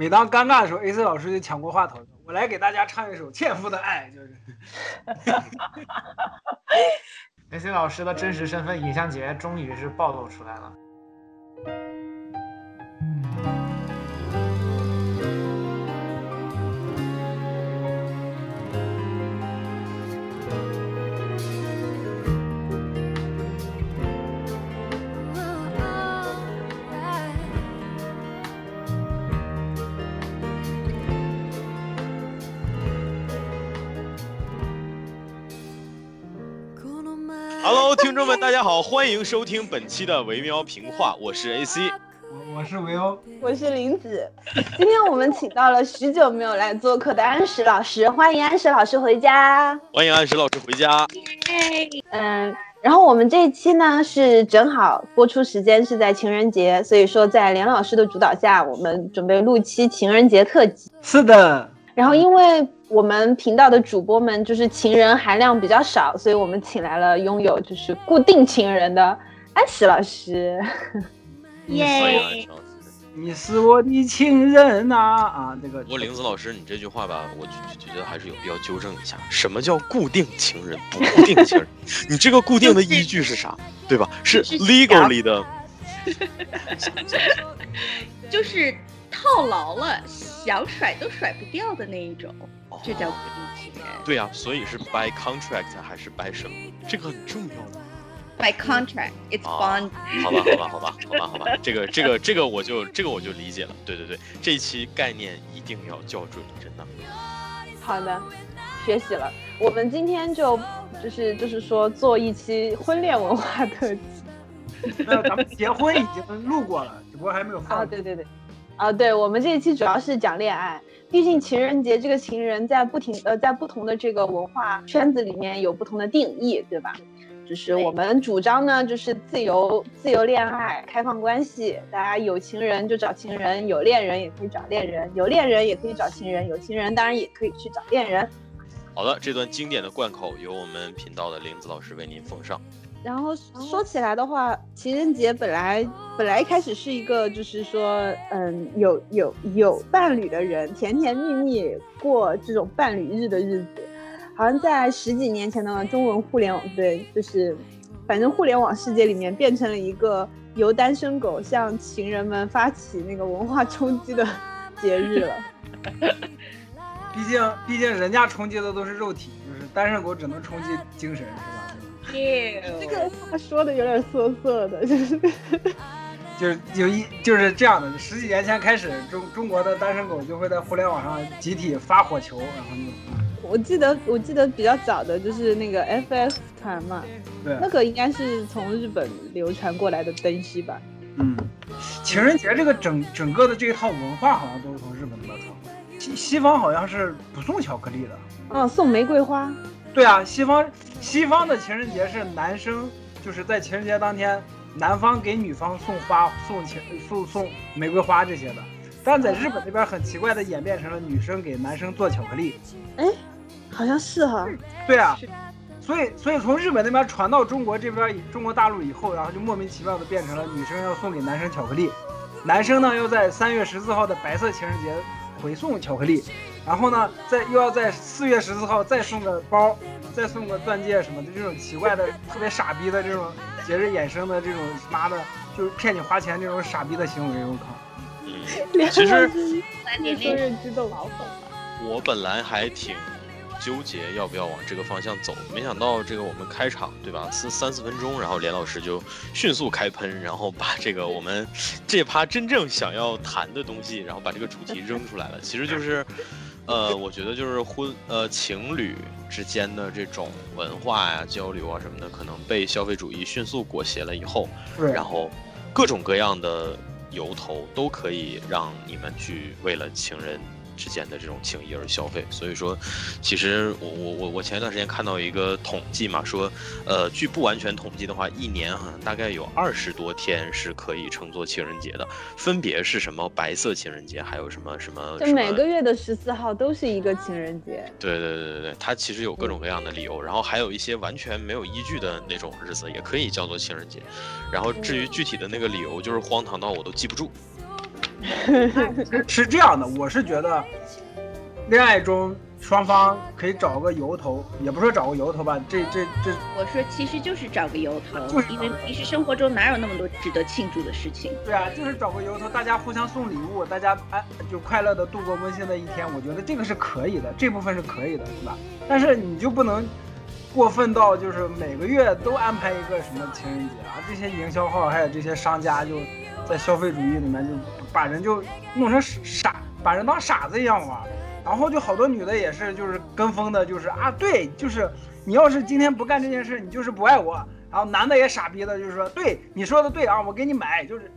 每当尴尬的时候，AC 老师就抢过话筒，我来给大家唱一首《纤夫的爱》，就是。AC 老师的真实身份尹相杰终于是暴露出来了。听众们，大家好，欢迎收听本期的维喵评话，我是 AC，我我是维欧，我是林子。今天我们请到了许久没有来做客的安石老师，欢迎安石老师回家。欢迎安石老师回家。嗯，然后我们这一期呢是正好播出时间是在情人节，所以说在连老师的主导下，我们准备录期情人节特辑。是的。然后因为我们频道的主播们就是情人含量比较少，所以我们请来了拥有就是固定情人的安石老师。耶！你是我的情人呐啊！这个。不过林子老师，你这句话吧，我觉觉得还是有必要纠正一下。什么叫固定情人？不固定情人？你这个固定的依据是啥？对吧？是 legally 的。就是套牢了。想甩都甩不掉的那一种，这叫固定情人。对呀，所以是 by contract 还是 by 什么？这个很重要的。by contract，it's bond。好吧，好吧，好吧，好吧，好吧，这个，这个，这个我就，这个我就理解了。对对对，这一期概念一定要校准，真的。好的，学习了。我们今天就就是就是说做一期婚恋文化特辑。那咱们结婚已经录过了，只不过还没有放。啊，对对对。啊，对我们这一期主要是讲恋爱，毕竟情人节这个情人在不停呃在不同的这个文化圈子里面有不同的定义，对吧？就是我们主张呢，就是自由自由恋爱，开放关系，大家有情人就找情人，有恋人也可以找恋人，有恋人也可以找情人，有情人当然也可以去找恋人。好的，这段经典的贯口由我们频道的玲子老师为您奉上。然后说起来的话，情人节本来本来一开始是一个，就是说，嗯，有有有伴侣的人甜甜蜜蜜过这种伴侣日的日子，好像在十几年前的中文互联网，对，就是反正互联网世界里面变成了一个由单身狗向情人们发起那个文化冲击的 节日了。毕竟毕竟人家冲击的都是肉体，就是单身狗只能冲击精神，是吧？这个话说的有点涩涩的，就是，就是有一就是这样的。十几年前开始，中中国的单身狗就会在互联网上集体发火球，然后就，我记得我记得比较早的就是那个 FF 团嘛，对，那个应该是从日本流传过来的东西吧。嗯，情人节这个整整个的这一套文化好像都是从日本那边传过来，西西方好像是不送巧克力的，哦，送玫瑰花。对啊，西方西方的情人节是男生就是在情人节当天，男方给女方送花、送情、送送玫瑰花这些的。但在日本那边很奇怪的演变成了女生给男生做巧克力。哎，好像是哈。对啊，所以所以从日本那边传到中国这边中国大陆以后，然后就莫名其妙的变成了女生要送给男生巧克力，男生呢要在三月十四号的白色情人节回送巧克力。然后呢，再又要在四月十四号再送个包，再送个钻戒什么的，这种奇怪的、特别傻逼的这种节日衍生的这种妈的，就是骗你花钱这种傻逼的行为，我靠！嗯，其实年生日激动老粉了。我本来还挺纠结要不要往这个方向走，没想到这个我们开场对吧，四三四分钟，然后连老师就迅速开喷，然后把这个我们这趴真正想要谈的东西，然后把这个主题扔出来了，其实就是。呃，我觉得就是婚呃情侣之间的这种文化呀、交流啊什么的，可能被消费主义迅速裹挟了以后，然后各种各样的由头都可以让你们去为了情人。之间的这种情谊而消费，所以说，其实我我我我前一段时间看到一个统计嘛，说，呃，据不完全统计的话，一年好像大概有二十多天是可以称作情人节的，分别是什么白色情人节，还有什么什么，就每个月的十四号都是一个情人节。对对对对对，它其实有各种各样的理由，然后还有一些完全没有依据的那种日子也可以叫做情人节，然后至于具体的那个理由，就是荒唐到我都记不住。是这样的，我是觉得，恋爱中双方可以找个由头，也不是说找个由头吧，这这这，我说其实就是找个由头，就是因为平时生活中哪有那么多值得庆祝的事情？对啊，就是找个由头，大家互相送礼物，大家哎就快乐的度过温馨的一天，我觉得这个是可以的，这部分是可以的，是吧？但是你就不能过分到就是每个月都安排一个什么情人节啊，这些营销号还有这些商家就在消费主义里面就把人就弄成傻，把人当傻子一样玩。然后就好多女的也是，就是跟风的，就是啊，对，就是你要是今天不干这件事，你就是不爱我。然后男的也傻逼的，就是说，对你说的对啊，我给你买，就是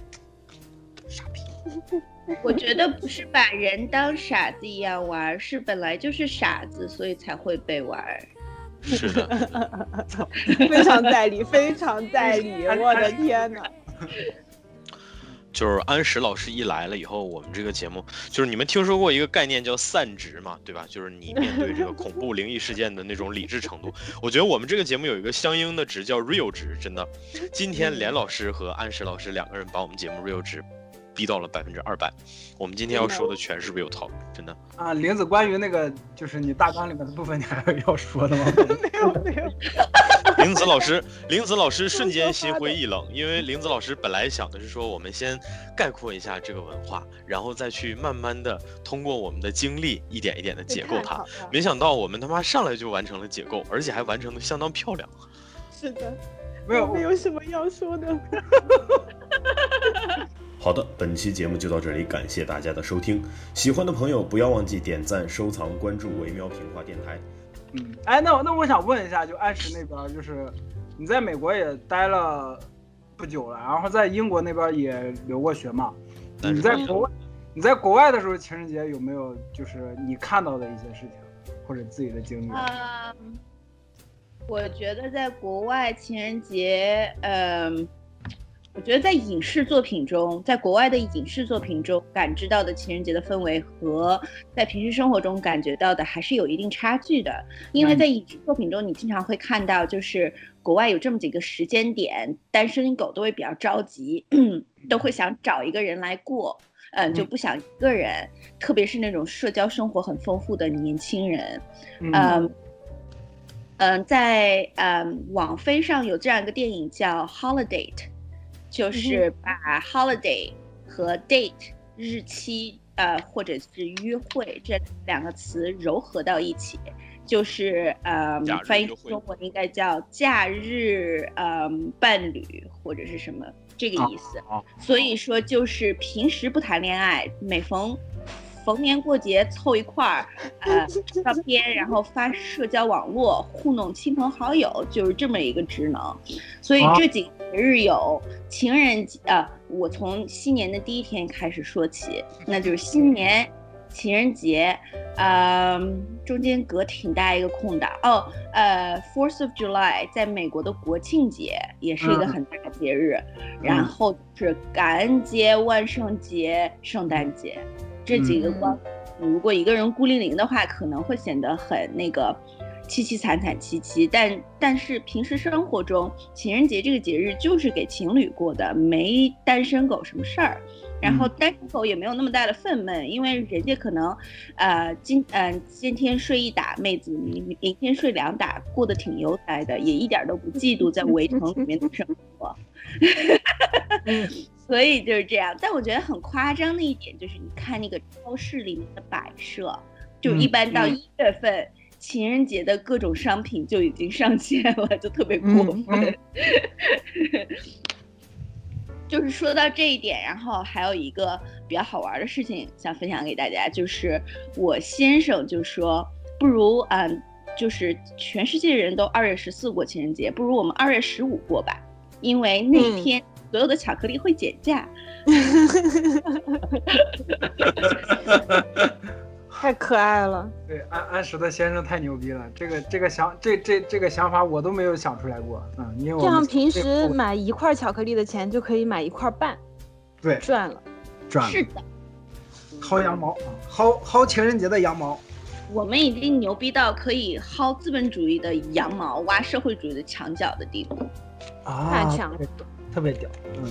傻逼。我觉得不是把人当傻子一样玩，是本来就是傻子，所以才会被玩。是的，非常在理，非常在理，我的天哪！就是安石老师一来了以后，我们这个节目就是你们听说过一个概念叫散值嘛，对吧？就是你面对这个恐怖灵异事件的那种理智程度。我觉得我们这个节目有一个相应的值叫 real 值，真的。今天连老师和安石老师两个人把我们节目 real 值逼到了百分之二百。我们今天要说的全是 real talk，真的。啊，玲子，关于那个就是你大纲里面的部分，你还有要说的吗？没 有没有，玲子老师，玲子老师 瞬间心灰意冷，因为玲子老师本来想的是说，我们先概括一下这个文化，然后再去慢慢的通过我们的经历，一点一点的解构它。没想到我们他妈上来就完成了解构，而且还完成的相当漂亮。是的，没有没有什么要说的。好的，本期节目就到这里，感谢大家的收听。喜欢的朋友不要忘记点赞、收藏、关注“维喵平话电台”。嗯，哎，那我那我想问一下，就安石那边，就是你在美国也待了不久了，然后在英国那边也留过学嘛？你在国外，你在国外的时候，情人节有没有就是你看到的一些事情，或者自己的经历？嗯，我觉得在国外情人节，嗯，我觉得在影视作品中，在国外的影视作品中感知到的情人节的氛围和在平时生活中感觉到的还是有一定差距的。因为在影视作品中，你经常会看到，就是国外有这么几个时间点，单身狗都会比较着急，都会想找一个人来过。嗯，就不想一个人，特别是那种社交生活很丰富的年轻人，嗯嗯，在嗯网飞上有这样一个电影叫《Holiday》，就是把 holiday 和 date 日期呃或者是约会这两个词糅合到一起，就是呃翻译约会中文应该叫假日嗯伴侣或者是什么这个意思。哦所以说，就是平时不谈恋爱，每逢逢年过节凑一块儿，呃，照片，然后发社交网络糊弄亲朋好友，就是这么一个职能。所以啊这几日有情人节，呃，我从新年的第一天开始说起，那就是新年。情人节，嗯，中间隔挺大一个空档。哦，呃，Fourth of July 在美国的国庆节也是一个嗯。很大的节日，然后是感恩节、万圣节、圣诞节这几个嗯。光，如果一个人孤零零的话，可能会显得很那个凄凄惨惨戚戚。但但是平时生活中，情人节这个节日就是给情侣过的，没单身狗什么事儿。然后单身狗也没有那么大的愤懑，因为人家可能，呃，今嗯、今天睡一打，妹子明明天睡两打，过得挺悠哉的，也一点都不嫉妒在 围城里面的生活。所以就是这样，但我觉得很夸张的一点就是，你看那个超市里面的摆设，就一般到嗯一月份，情人节的各种商品就已经上线了，就特别过嗯分。就是说到这一点，然后还有一个比较好玩的事情想分享给大家，就是我先生就说，不如嗯，就是全世界人都二月十四过情人节，不如我们二月十五过吧，因为那嗯天所有的巧克力会减价。太可爱了，对，安安石的先生太牛逼了，这个这个想这这这个想法我都没有想出来过，嗯，因为我这样平时买一块巧克力的钱就可以买一块半，对赚了。赚了是的，薅羊毛啊，薅薅情人节的羊毛，我们已经牛逼到可以薅资本主义的羊毛，挖社会主义的墙角的地步。啊，太强了特别特别屌，嗯，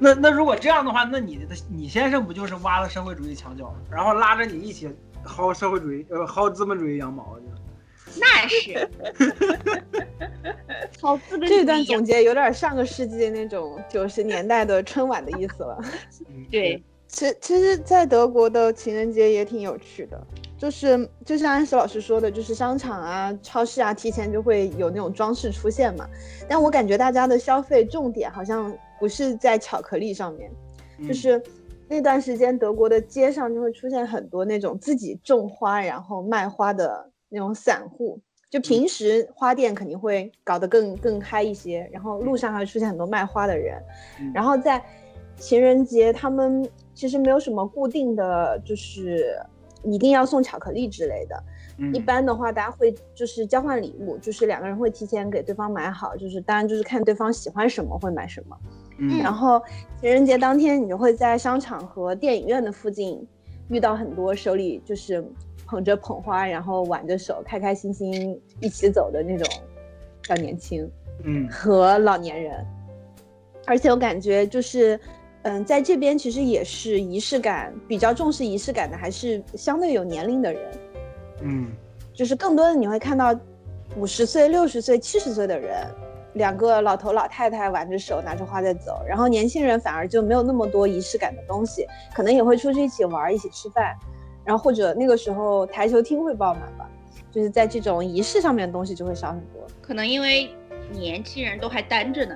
那那如果这样的话，那你的你先生不就是挖了社会主义墙角，然后拉着你一起薅社会主义呃薅资本主义羊毛？那是，好，这段总结有点上个世纪那种九十年代的春晚的意思了。对，其其实，在德国的情人节也挺有趣的，就是就像安石老师说的，就是商场啊、超市啊，提前就会有那种装饰出现嘛。但我感觉大家的消费重点好像不是在巧克力上面，就是那段时间德国的街上就会出现很多那种自己种花然后卖花的。那种散户，就平时花店肯定会搞得更更嗨一些，然后路上还会出现很多卖花的人，然后在情人节，他们其实没有什么固定的就是一定要送巧克力之类的，一般的话大家会就是交换礼物，就是两个人会提前给对方买好，就是当然就是看对方喜欢什么会买什么，然后情人节当天你就会在商场和电影院的附近遇到很多手里就是。捧着捧花，然后挽着手，开开心心一起走的那种小年轻，嗯，和老年人。而且我感觉就是，嗯，在这边其实也是仪式感比较重视仪式感的，还是相对有年龄的人，嗯，就是更多的你会看到五十岁、六十岁、七十岁的人，两个老头老太太挽着手拿着花在走，然后年轻人反而就没有那么多仪式感的东西，可能也会出去一起玩，一起吃饭。然后或者那个时候台球厅会爆满吧，就是在这种仪式上面的东西就会少很多。可能因为年轻人都还单着呢，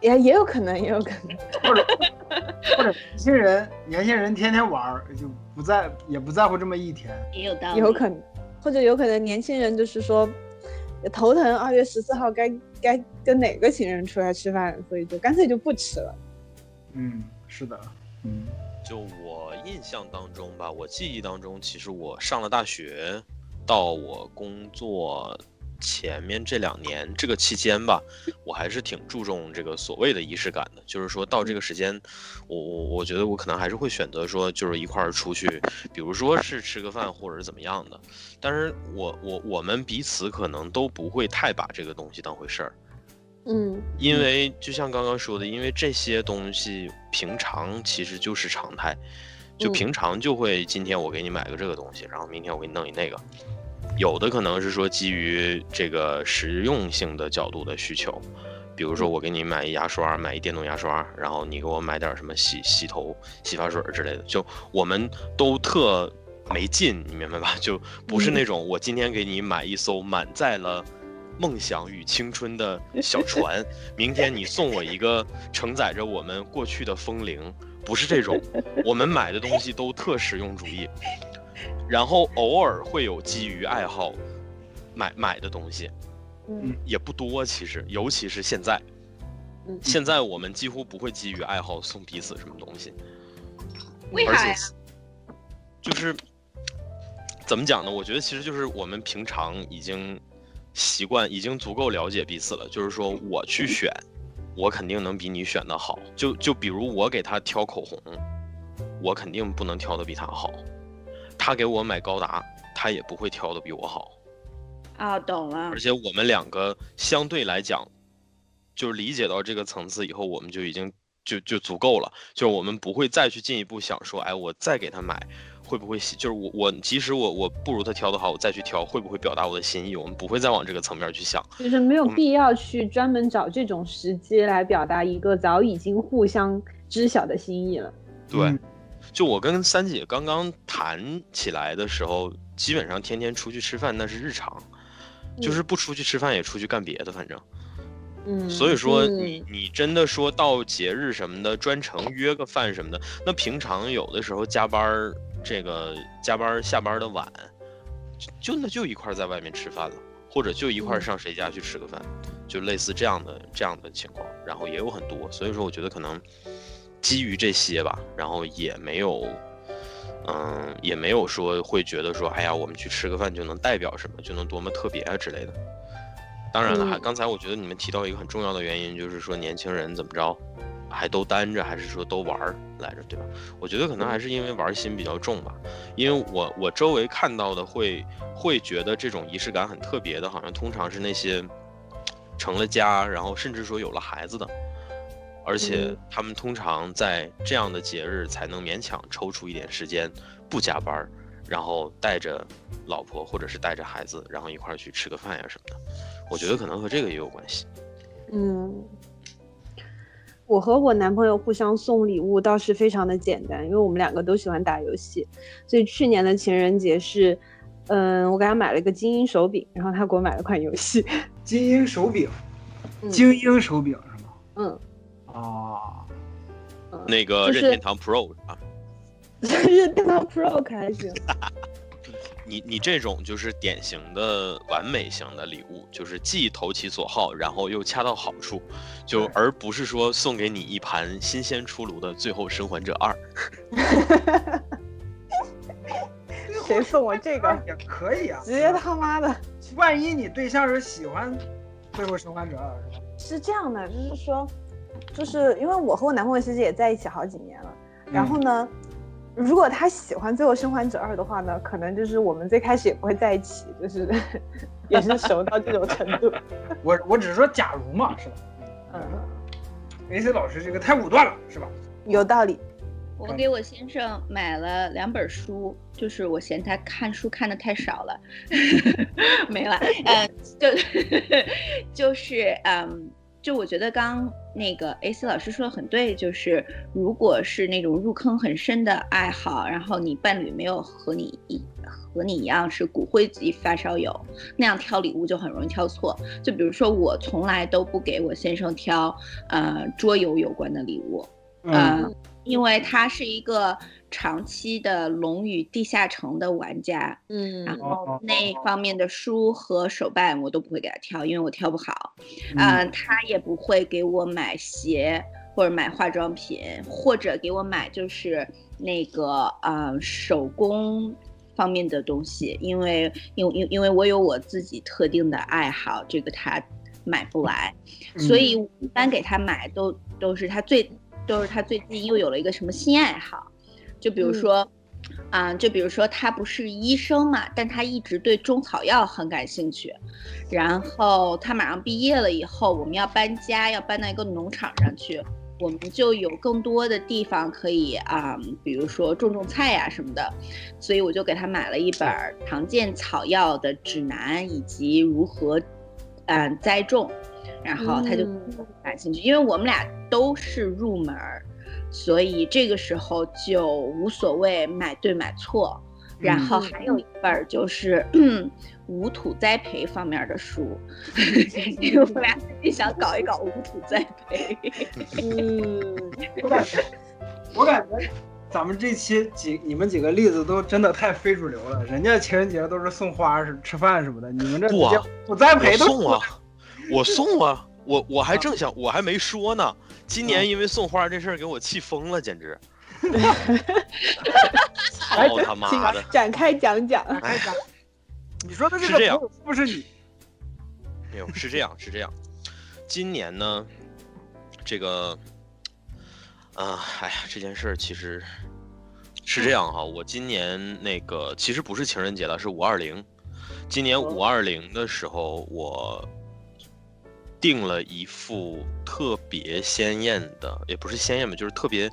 也也有可能，也有可能。或者 或者年轻人年轻人天天玩就不在也不在乎这么一天，也有道理。有可能，或者有可能年轻人就是说头疼，二月十四号该该跟哪个情人出来吃饭，所以就干脆就不吃了。嗯，是的，嗯。就我印象当中吧，我记忆当中，其实我上了大学，到我工作前面这两年这个期间吧，我还是挺注重这个所谓的仪式感的。就是说到这个时间，我我我觉得我可能还是会选择说，就是一块儿出去，比如说是吃个饭或者是怎么样的。但是我我我们彼此可能都不会太把这个东西当回事儿。嗯，因为就像刚刚说的，因为这些东西平常其实就是常态，就平常就会今天我给你买个这个东西，然后明天我给你弄一那个，有的可能是说基于这个实用性的角度的需求，比如说我给你买一牙刷，买一电动牙刷，然后你给我买点什么洗洗头、洗发水之类的，就我们都特没劲，你明白吧？就不是那种我今天给你买一艘满载了。梦想与青春的小 船，明天你送我一个承载着我们过去的风铃，不是这种。我们买的东西都特实用主义，然后偶尔会有基于爱好买买的东西，嗯，也不多。其实，尤其是现在，现在我们几乎不会基于爱好送彼此什么东西。为啥呀？就是怎么讲呢？我觉得其实就是我们平常已经。习惯已经足够了解彼此了，就是说我去选，我肯定能比你选的好。就就比如我给他挑口红，我肯定不能挑的比他好；他给我买高达，他也不会挑的比我好。啊，懂了。而且我们两个相对来讲，就是理解到这个层次以后，我们就已经就就足够了，就是我们不会再去进一步想说，哎，我再给他买。会不会就是我我即使我我不如他挑的好，我再去挑会不会表达我的心意？我们不会再往这个层面去想，就是没有必要去专门找这种时机来表达一个早已经互相知晓的心意了。对，就我跟三姐刚刚谈起来的时候，基本上天天出去吃饭那是日常，就是不出去吃饭也出去干别的，反正。嗯。所以说你你真的说到节日什么的专程约个饭什么的，那平常有的时候加班儿。这个加班下班的晚，就那就一块在外面吃饭了，或者就一块上谁家去吃个饭，就类似这样的这样的情况，然后也有很多，所以说我觉得可能基于这些吧，然后也没有，嗯，也没有说会觉得说，哎呀，我们去吃个饭就能代表什么，就能多么特别啊之类的。当然了，还刚才我觉得你们提到一个很重要的原因，就是说年轻人怎么着。还都单着，还是说都玩儿来着，对吧？我觉得可能还是因为玩心比较重吧。因为我我周围看到的会会觉得这种仪式感很特别的，好像通常是那些成了家，然后甚至说有了孩子的，而且嗯。他们通常在这样的节日才能勉强抽出一点时间，不加班儿，然后带着老婆或者是带着孩子，然后一块儿去吃个饭呀什么的。我觉得可能和这个也有关系。嗯，我和我男朋友互相送礼物倒是非常的简单，因为我们两个都喜欢打游戏，所以去年的情人节是，嗯，我给他买了一个精英手柄，然后他给我买了款游戏，精英手柄，嗯。精英手柄是吗？嗯，啊，嗯那个任天堂 Pro 啊，任天堂 Pro 可还行，你你这种就是典型的完美型的礼物，就是既投其所好，然后又恰到好处，就而不是说送给你一盘新鲜出炉的《最后生还者二》。谁送我这个？也可以啊，直接他妈的！万一你对象是喜欢《最后生还者二》是吧？是这样的，就是说，就是因为我和我男朋友其实也在一起好几年了，然后呢，如果他喜欢《最后生还者二》的话呢，可能就是我们最开始也不会在一起，就是 也是熟到这种程度。我我只是说假如嘛，是吧嗯，？AC 老师这个太武断了，是吧？有道理。我给我先生买了两本书，就是我嫌他看书看的太少了，没了。嗯，就 就是嗯，就我觉得刚那个 AC 老师说的很对，就是如果是那种入坑很深的爱好，然后你伴侣没有和你一和你一样是骨灰级发烧友，那样挑礼物就很容易挑错。就比如说我从来都不给我先生挑呃桌游有关的礼物，呃，因为他是一个长期的《龙与地下城》的玩家，嗯。然哦。后那方面的书和手办我都不会给他挑，因为我挑不好。嗯。呃，他也不会给我买鞋或者买化妆品，或者给我买就是那个呃手工方面的东西，因为因因因为我有我自己特定的爱好，这个他买不来，所以一般给他买都都是他最都是他最近又有了一个什么新爱好，就比如嗯说。啊、就比如说他不是医生嘛，但他一直对中草药很感兴趣。然后他马上毕业了以后，我们要搬家，要搬到一个农场上去，我们就有更多的地方可以啊、比如说种种菜呀、什么的。所以我就给他买了一本儿常见草药的指南，以及如何嗯、栽种。然后他就嗯感兴趣，因为我们俩都是入门儿，所以这个时候就无所谓买对买错。然后嗯还有一本儿就是 无土栽培方面的书，因为我们俩最近想搞一搞无土栽培。嗯，我感觉，我感觉咱们这期几你们几个例子都真的太非主流了。人家情人节都是送花、是吃饭什么的，你们这不啊不栽培都送啊，我送啊，我我还正想，我还没说呢。今嗯年因为送花这事儿给我气疯了，简直！哎 操他妈的！展开讲讲。你说的这个是这样朋友是不是你？没有，是这样，是这样。今年呢，这个，啊、哎呀，这件事儿其实是这样哈。我今年那个其实不是情人节了，是五二零。今年五二零的时候，我订了一副特别鲜艳的，也不是鲜艳吧，就是特别，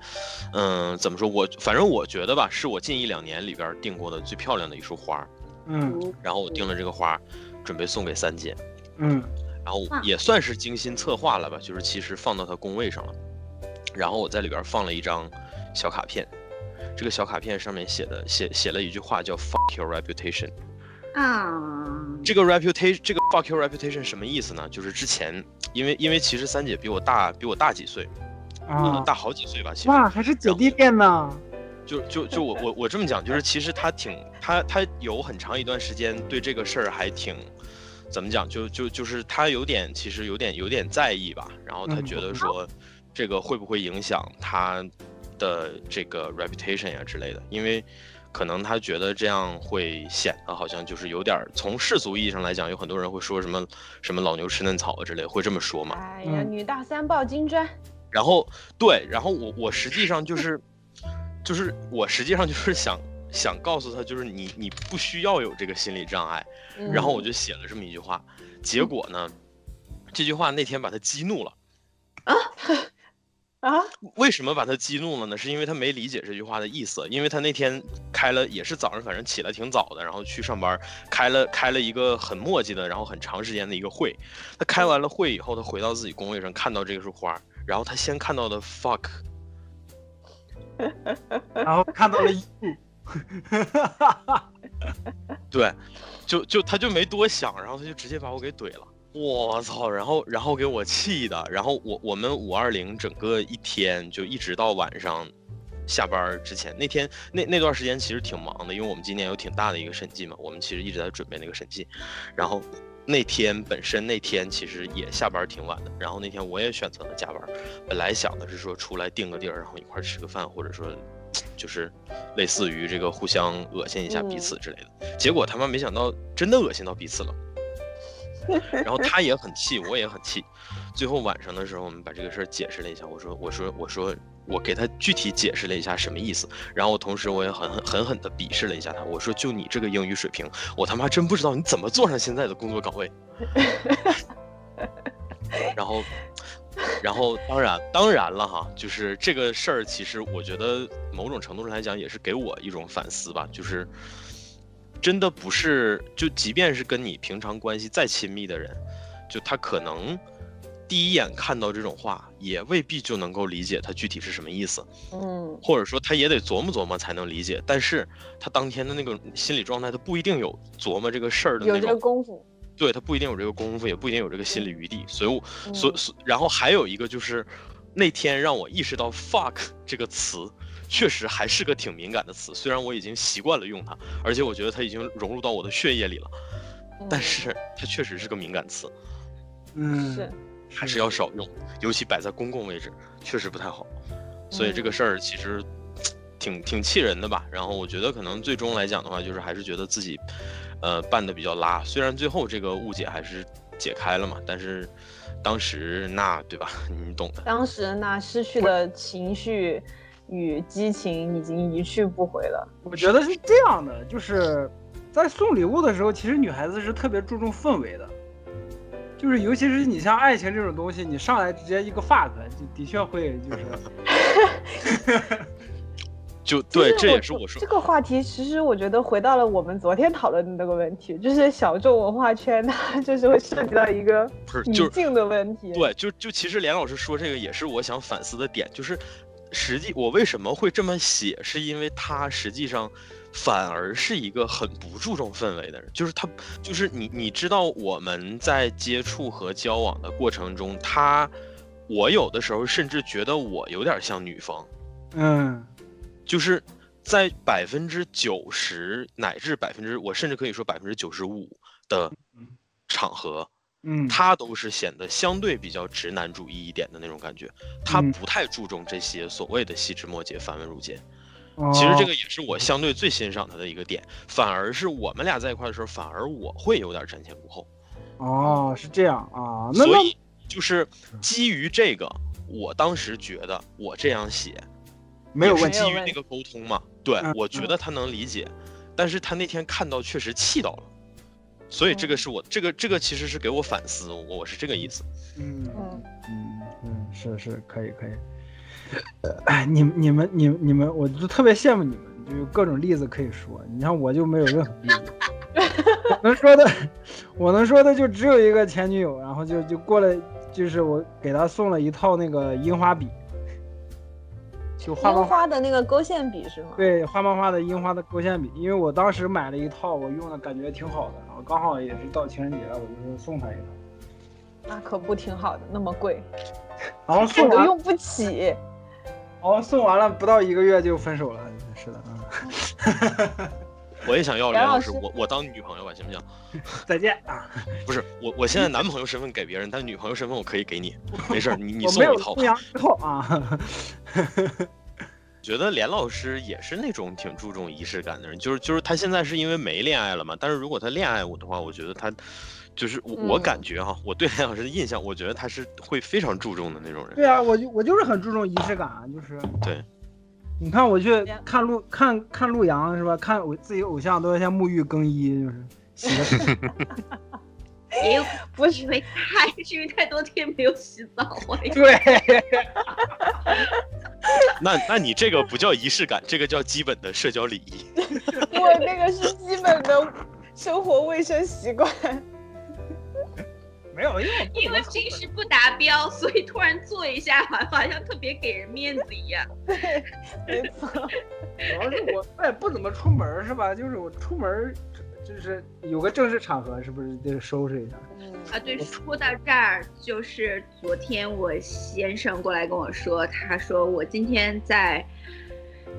嗯，怎么说？我反正我觉得吧，是我近一两年里边儿订过的最漂亮的一束花。嗯然后我订了这个花，准备送给三姐。嗯然后也算是精心策划了吧，就是其实放到她工位上了，然后我在里边放了一张小卡片，这个小卡片上面写的写写了一句话叫 “fuck your reputation”。啊，这个 reputation 这个 fuck your reputation 什么意思呢？就是之前因为因为其实三姐比我大比我大几岁，呃啊，大好几岁吧，其实。哇，还是姐弟恋呢。就就就我我我这么讲，就是其实他挺他他有很长一段时间对这个事儿还挺怎么讲，就就就是他有点其实有点有点在意吧，然后他嗯觉得说这个会不会影响他的这个 reputation 呀之类的，因为可能他觉得这样会显得好像就是有点儿从世俗意义上来讲，有很多人会说什么什么老牛吃嫩草啊之类，会这么说嘛。哎呀，嗯女大三抱金砖。然后对，然后我我实际上就是，就是我实际上就是想想告诉他，就是你你不需要有这个心理障碍。嗯然后我就写了这么一句话，结果呢，这句话那天把他激怒了。啊，为什么把他激怒了呢？是因为他没理解这句话的意思。因为他那天开了，也是早上，反正起来挺早的，然后去上班，开了开了一个很磨叽的，然后很长时间的一个会。他开完了会以后，他回到自己工位上，看到这个束花，然后他先看到的 fuck，然后看到了一幕，对，就就他就没多想，然后他就直接把我给怼了。我操！然后然后给我气的，然后我我们五二零整个一天就一直到晚上下班之前，那天那那段时间其实挺忙的，因为我们今年有挺大的一个审计嘛，我们其实一直在准备那个审计。然后那天本身那天其实也下班挺晚的，然后那天我也选择了加班。本来想的是说出来定个地儿，然后一块吃个饭，或者说就是类似于这个互相恶心一下彼此之类的。结果他妈没想到真的恶心到彼此了。然后 他也很气，我也很气。最后晚上的时候，我们把这个事儿解释了一下。我说，我说，我说，我给他具体解释了一下什么意思。然后同时我也狠狠狠狠地鄙视了一下他。我说，就你这个英语水平，我他妈真不知道你怎么坐上现在的工作岗位。然后，然后当然当然了哈，就是这个事儿，其实我觉得某种程度上来讲，也是给我一种反思吧，就是。真的不是，就即便是跟你平常关系再亲密的人，就他可能第一眼看到这种话，也未必就能够理解他具体是什么意思。嗯，或者说他也得琢磨琢磨才能理解。但是他当天的那个心理状态，他不一定有琢磨这个事儿的那有这个功夫。对他不一定有这个功夫，也不一定有这个心理余地。所以，所所，然后还有一个就是，那天让我意识到 “fuck” 这个词。确实还是个挺敏感的词，虽然我已经习惯了用它，而且我觉得它已经融入到我的血液里了，但是它确实是个敏感词，嗯，是，还是要少用，尤其摆在公共位置，确实不太好。所以这个事儿其实挺挺气人的吧。然后我觉得可能最终来讲的话，就是还是觉得自己呃办的比较拉，虽然最后这个误解还是解开了嘛，但是当时那对吧，你懂的。当时那失去的情绪。与激情已经一去不回了。我觉得是这样的，就是在送礼物的时候，其实女孩子是特别注重氛围的，就是尤其是你像爱情这种东西，你上来直接一个 fuck，就的确会就是，就对，这也是我说这个话题。其实我觉得回到了我们昨天讨论的那个问题，就是小众文化圈，它就是会涉及到一个语境的问题。对，就就其实连老师说这个也是我想反思的点，就是。实际我为什么会这么写，是因为他实际上反而是一个很不注重氛围的人，就是他，就是你，你知道我们在接触和交往的过程中，他，我有的时候甚至觉得我有点像女方，嗯，就是在百分之九十乃至百分之，我甚至可以说百分之九十五的场合。嗯，他都是显得相对比较直男主义一点的那种感觉，他不太注重这些所谓的细枝末节、繁文缛节。其实这个也是我相对最欣赏他的一个点，反而是我们俩在一块的时候，反而我会有点瞻前顾后。哦，是这样啊。所以就是基于这个，我当时觉得我这样写没有问题，基于那个沟通嘛。对，我觉得他能理解，但是他那天看到确实气到了。所以这个是我这个这个其实是给我反思，我我是这个意思。嗯嗯嗯嗯，是是可以可以。哎，你们你们你们你们，我就特别羡慕你们，就有各种例子可以说。你看我就没有任何例子，能说的我能说的就只有一个前女友，然后就就过来，就是我给她送了一套那个樱花笔。就花樱花的那个勾线笔是吗？对，花花花的樱花的勾线笔，因为我当时买了一套，我用的感觉挺好的，刚好也是到情人节了，我就送她一套。那可不挺好的，那么贵，然后送都 用不起，然后送完了不到一个月就分手了，是的啊。我也想要梁老师，我我当你女朋友吧，行不行？再见啊！不是我，我现在男朋友身份给别人，但女朋友身份我可以给你，没事你你送我一套。送一套啊！觉得连老师也是那种挺注重仪式感的人，就是就是他现在是因为没恋爱了嘛，但是如果他恋爱我的话，我觉得他就是我我感觉哈，我对连老师的印象，我觉得他是会非常注重的那种人。对啊，我就我就是很注重仪式感，就是对。你看我去看陆看看陆阳是吧？看我自己偶像都要先沐浴更衣，就是洗个 也有不是因为太是因为太多天没有洗澡，了对，那那你这个不叫仪式感，这个叫基本的社交礼仪。我那个是基本的生活卫生习惯。没有，因为因为平时不达标，所以突然做一下，好好像特别给人面子一样。没错，主要是我我也不怎么出门是吧？就是我出门儿就是有个正式场合，是不是得收拾一下？嗯啊，对，说到这儿，就是昨天我先生过来跟我说，他说我今天在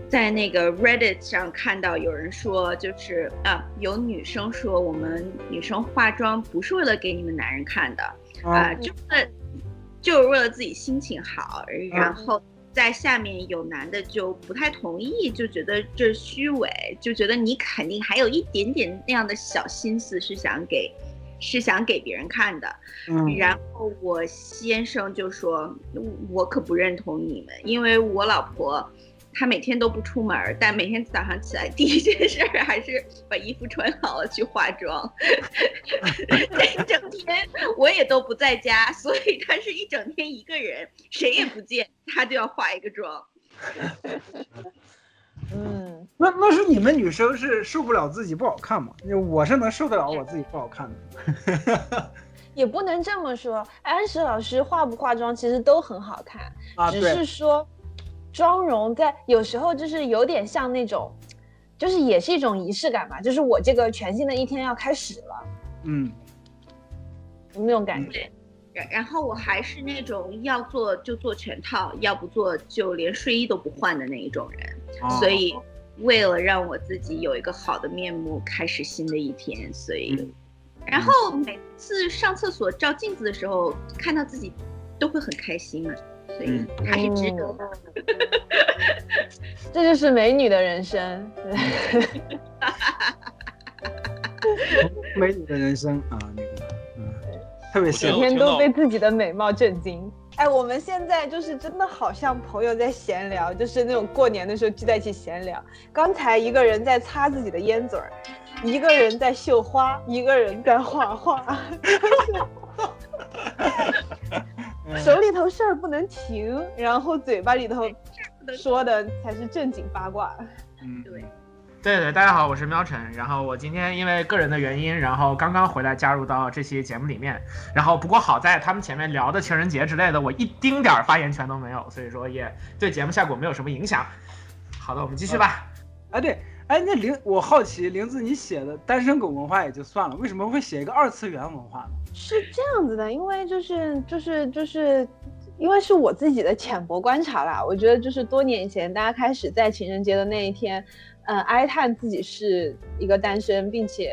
在那个 Reddit 上看到有人说，就是啊，有女生说我们女生化妆不是为了给你们男人看的啊，就是就是为了自己心情好，然后。在下面有男的就不太同意，就觉得这虚伪，就觉得你肯定还有一点点那样的小心思是想给，是想给别人看的。嗯，然后我先生就说，我可不认同你们，因为我老婆她每天都不出门，但每天早上起来 第一件事儿还是把衣服穿好了去化妆。这一整天我也都不在家，所以她是一整天一个人，谁也不见，她就要化一个妆。嗯，那那是你们女生是受不了自己不好看吗？我是能受得了我自己不好看的。也不能这么说。安石老师化不化妆其实都很好看，啊，只对是说妆容在有时候就是有点像那种，就是也是一种仪式感吧。就是我这个全新的一天要开始了，嗯，那种感觉。然然后我还是那种要做就做全套，要不做就连睡衣都不换的那一种人。哦所以为了让我自己有一个好的面目，开始新的一天，所以，嗯然后每次上厕所照镜子的时候，看到自己都会很开心嘛，所以嗯还是值得的。这就是美女的人生。对 美女的人生啊，那个，嗯，特别我觉羡慕得我听到每天都被自己的美貌震惊。哎，我们现在就是真的好像朋友在闲聊，就是那种过年的时候聚在一起闲聊。刚才一个人在擦自己的烟嘴儿，一个人在绣花，一个人在画画，手里头事儿不能停，然后嘴巴里头说的才是正经八卦。嗯，对，对对，大家好，我是喵晨。然后我今天因为个人的原因，然后刚刚回来加入到这期节目里面。然后不过好在他们前面聊的情人节之类的，我一丁点儿发言权都没有，所以说也对节目效果没有什么影响。好的，我们继续吧。啊对，哎那玲，我好奇玲子你写的单身狗文化也就算了，为什么会写一个二次元文化呢？是这样子的，因为就是就是就是，因为是我自己的浅薄观察啦。我觉得就是多年以前，大家开始在情人节的那一天，呃，哀叹自己是一个单身，并且，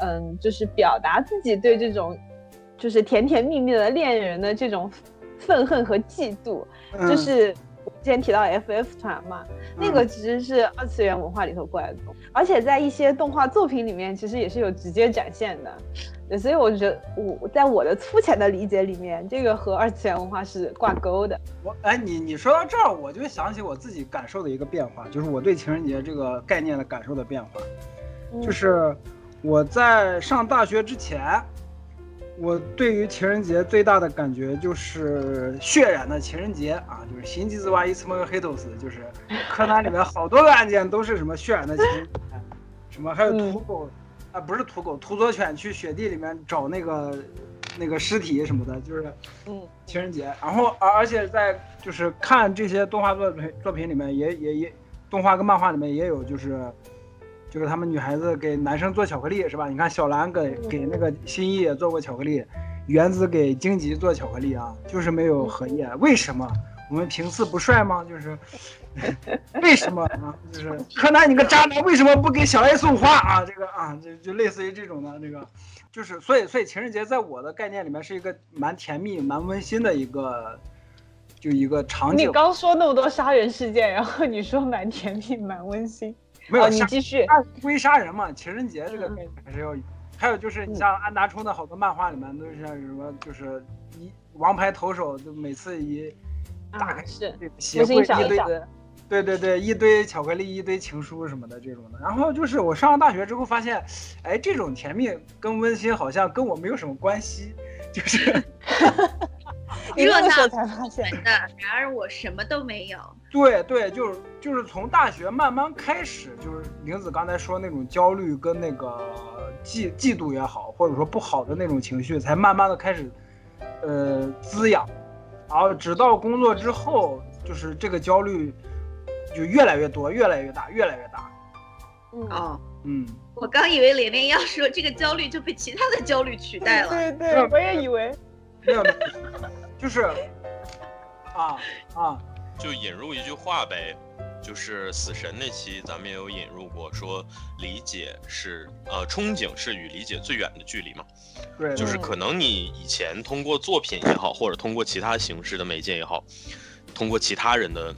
嗯，就是表达自己对这种就是甜甜蜜蜜的恋人的这种愤恨和嫉妒。嗯就是我之前提到 FF 团嘛，那个嗯其实是二次元文化里头过来的而且在一些动画作品里面，其实也是有直接展现的。对，所以我觉得我在我的粗浅的理解里面，这个和二次元文化是挂钩的。我哎，你你说到这儿，我就想起我自己感受的一个变化，就是我对情人节这个概念的感受的变化。嗯就是我在上大学之前，我对于情人节最大的感觉就是血染的情人节啊，就是新吉兹瓦伊斯莫黑头斯，就是柯南里面好多个案件都是什么血染的情人节，什么还有土狗，啊不是土狗，土佐犬去雪地里面找那个那个尸体什么的，就是嗯情人节。然后而而且在就是看这些动画作品作品里面也也也动画跟漫画里面也有就是。就是他们女孩子给男生做巧克力是吧？你看小兰给给那个新一也做过巧克力，原子给荆棘做巧克力啊，就是没有荷叶，为什么？我们平次不帅吗？就是 为什么啊？就是柯南你个渣男，为什么不给小 A 送花啊？这个啊，就就类似于这种的这个，就是所以所以情人节在我的概念里面是一个蛮甜蜜、蛮温馨的一个，就一个场景。你刚说那么多杀人事件，然后你说蛮甜蜜、蛮温馨。没有你继续。杀归杀人嘛，情人节这个嗯概念还是要有。还有就是，你像安达充的好多漫画里面都是像什么，就是一王牌投手，就每次一打开啊，是对对对，一堆巧克力，一堆情书什么的这种的。然后就是我上了大学之后发现，哎，这种甜蜜跟温馨好像跟我没有什么关系，就是 你那个时候才发现的。然而我什么都没有。对对，就是就是从大学慢慢开始，就是玲子刚才说那种焦虑跟那个嫉嫉妒也好，或者说不好的那种情绪，才慢慢的开始呃滋养，然后直到工作之后，就是这个焦虑。就越来越多，越来越大，越来越大。嗯哦，嗯，我刚以为连连要说这个焦虑就被其他的焦虑取代了。对对，我也以为。没有，就是啊啊，就引入一句话呗，就是死神那期咱们也有引入过，说理解是呃憧憬是与理解最远的距离嘛。对，就是可能你以前通过作品也好，或者通过其他形式的媒介也好，通过其他人的。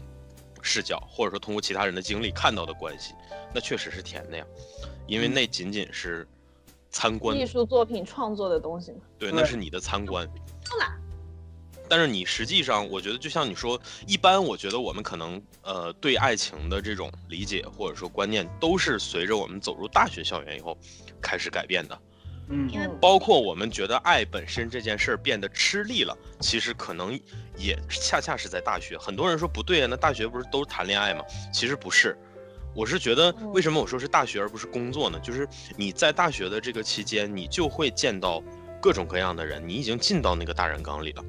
视角，或者说通过其他人的经历看到的关系，那确实是甜的呀，因为那仅仅是参观艺术作品创作的东西嘛。对，那是你的参观。但是你实际上，我觉得就像你说，一般我觉得我们可能呃对爱情的这种理解或者说观念，都是随着我们走入大学校园以后开始改变的。嗯，包括我们觉得爱本身这件事儿变得吃力了，其实可能也恰恰是在大学。很多人说不对啊，那大学不是都谈恋爱吗？其实不是，我是觉得为什么我说是大学而不是工作呢？就是你在大学的这个期间，你就会见到各种各样的人，你已经进到那个大染缸里了。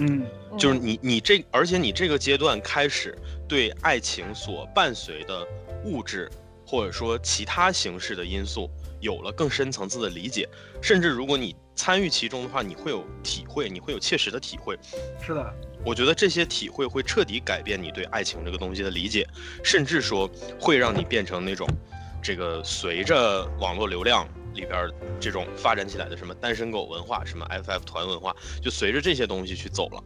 嗯，就是你你这，而且你这个阶段开始对爱情所伴随的物质或者说其他形式的因素。有了更深层次的理解，甚至如果你参与其中的话，你会有体会，你会有切实的体会。是的，我觉得这些体会会彻底改变你对爱情这个东西的理解，甚至说会让你变成那种，这个随着网络流量里边这种发展起来的什么单身狗文化，什么 FF 团文化，就随着这些东西去走了。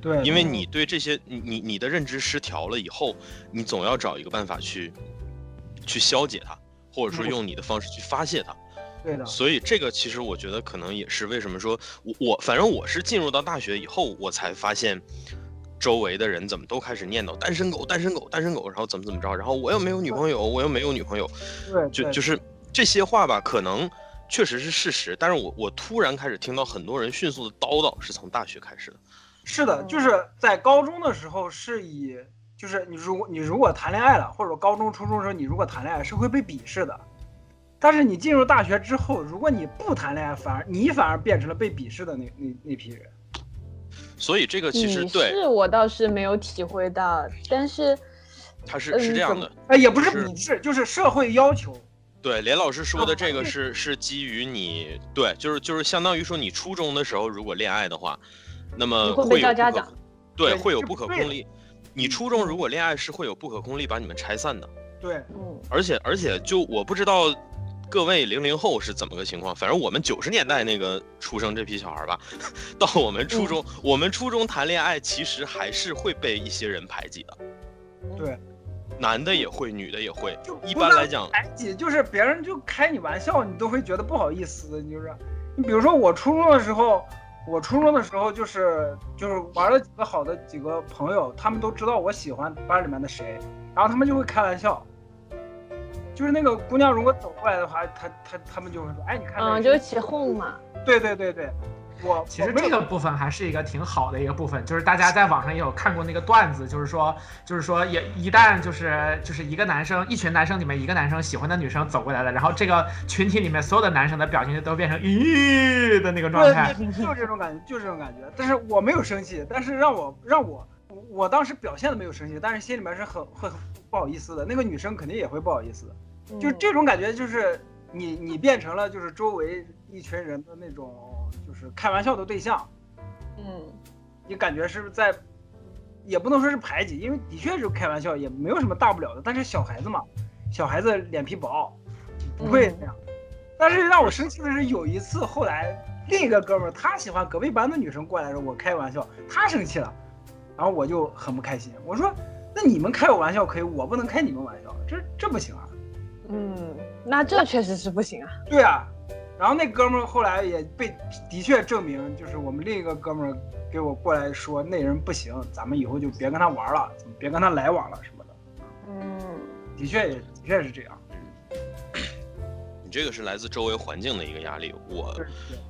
对，因为你对这些你你你的认知失调了以后，你总要找一个办法去，去消解它。或者说用你的方式去发泄它，对的。所以这个其实我觉得可能也是为什么说我我反正我是进入到大学以后，我才发现周围的人怎么都开始念叨单身狗、单身狗、单身狗，然后怎么怎么着，然后我又没有女朋友，我又没有女朋友，对，就就是这些话吧，可能确实是事实，但是我我突然开始听到很多人迅速的叨叨，是从大学开始的。是的，就是在高中的时候是以。就是你如果你如果谈恋爱了，或者高中初中的时候你如果谈恋爱是会被鄙视的，但是你进入大学之后，如果你不谈恋爱，反而你反而变成了被鄙视的那那那批人。所以这个其实对，是我倒是没有体会到，但是他是是这样的，哎，也不是鄙视，就是社会要求。对，连老师说的这个是是基于你对，就是就是相当于说你初中的时候如果恋爱的话，那么会有家长，对，会有不可控力。你初中如果恋爱是会有不可控力把你们拆散的，对，嗯，而且而且就我不知道各位零零后是怎么个情况，反正我们九十年代那个出生这批小孩吧，到我们初中，我们初中谈恋爱其实还是会被一些人排挤的，对，男的也会，女的也会，就一般来讲排挤就是别人就开你玩笑，你都会觉得不好意思，你就是，你比如说我初中的时候。我初中的时候就是就是玩了几个好的几个朋友，他们都知道我喜欢班里面的谁，然后他们就会开玩笑，就是那个姑娘如果走过来的话，他他他们就会说，哎，你看，嗯，就起哄嘛。对对对对。我其实这个部分还是一个挺好的一个部分，就是大家在网上也有看过那个段子，就是说，就是说，也一旦就是就是一个男生，一群男生里面一个男生喜欢的女生走过来了，然后这个群体里面所有的男生的表情就都变成咦的那个状态，就这种感觉，就这种感觉。但是我没有生气，但是让我让我我当时表现的没有生气，但是心里面是很会不好意思的。那个女生肯定也会不好意思，就这种感觉，就是你你变成了就是周围一群人的那种。就是开玩笑的对象，嗯，你感觉是在，也不能说是排挤，因为的确是开玩笑，也没有什么大不了的。但是小孩子嘛，小孩子脸皮薄，不会那样。但是让我生气的是，有一次后来另一个哥们儿他喜欢隔壁班的女生过来的时候，我开玩笑，他生气了，然后我就很不开心。我说：“那你们开我玩笑可以，我不能开你们玩笑，这这不行啊。”嗯，那这确实是不行啊。对啊。然后那哥们儿后来也被的确证明，就是我们另一个哥们儿给我过来说那人不行，咱们以后就别跟他玩了，别跟他来往了什么的。嗯，的确也的确是这样。你这个是来自周围环境的一个压力。我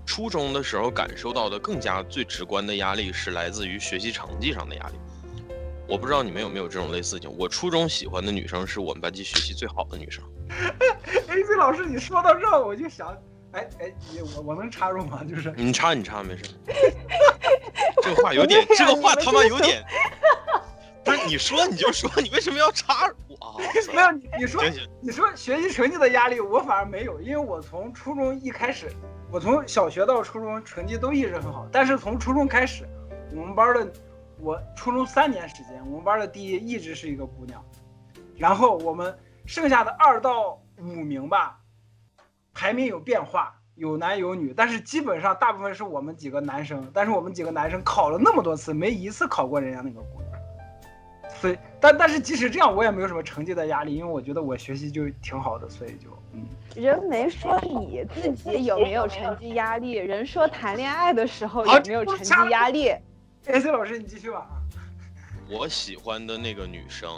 初中的时候感受到的更加最直观的压力是来自于学习成绩上的压力。我不知道你们有没有这种类似的情况。我初中喜欢的女生是我们班级学习最好的女生。A C 老师，你说到这儿，我就想，哎哎，你我我能插入吗？就是你插你插没事。这个话有点这个话他妈有点。不是你说你就说，你为什么要插我啊？没有你你说你说学习成绩的压力，我反而没有，因为我从初中一开始，我从小学到初中成绩都一直很好，但是从初中开始，我们班的我初中三年时间，我们班的第一一直是一个姑娘，然后我们剩下的二到五名吧，排名有变化，有男有女，但是基本上大部分是我们几个男生，但是我们几个男生考了那么多次，没一次考过人家那个姑娘。所以，但但是即使这样，我也没有什么成绩的压力，因为我觉得我学习就挺好的，所以就嗯。人没说你自己有没有成绩压力，人说谈恋爱的时候有没有成绩压力。A C 老师，你继续吧啊。我喜欢的那个女生，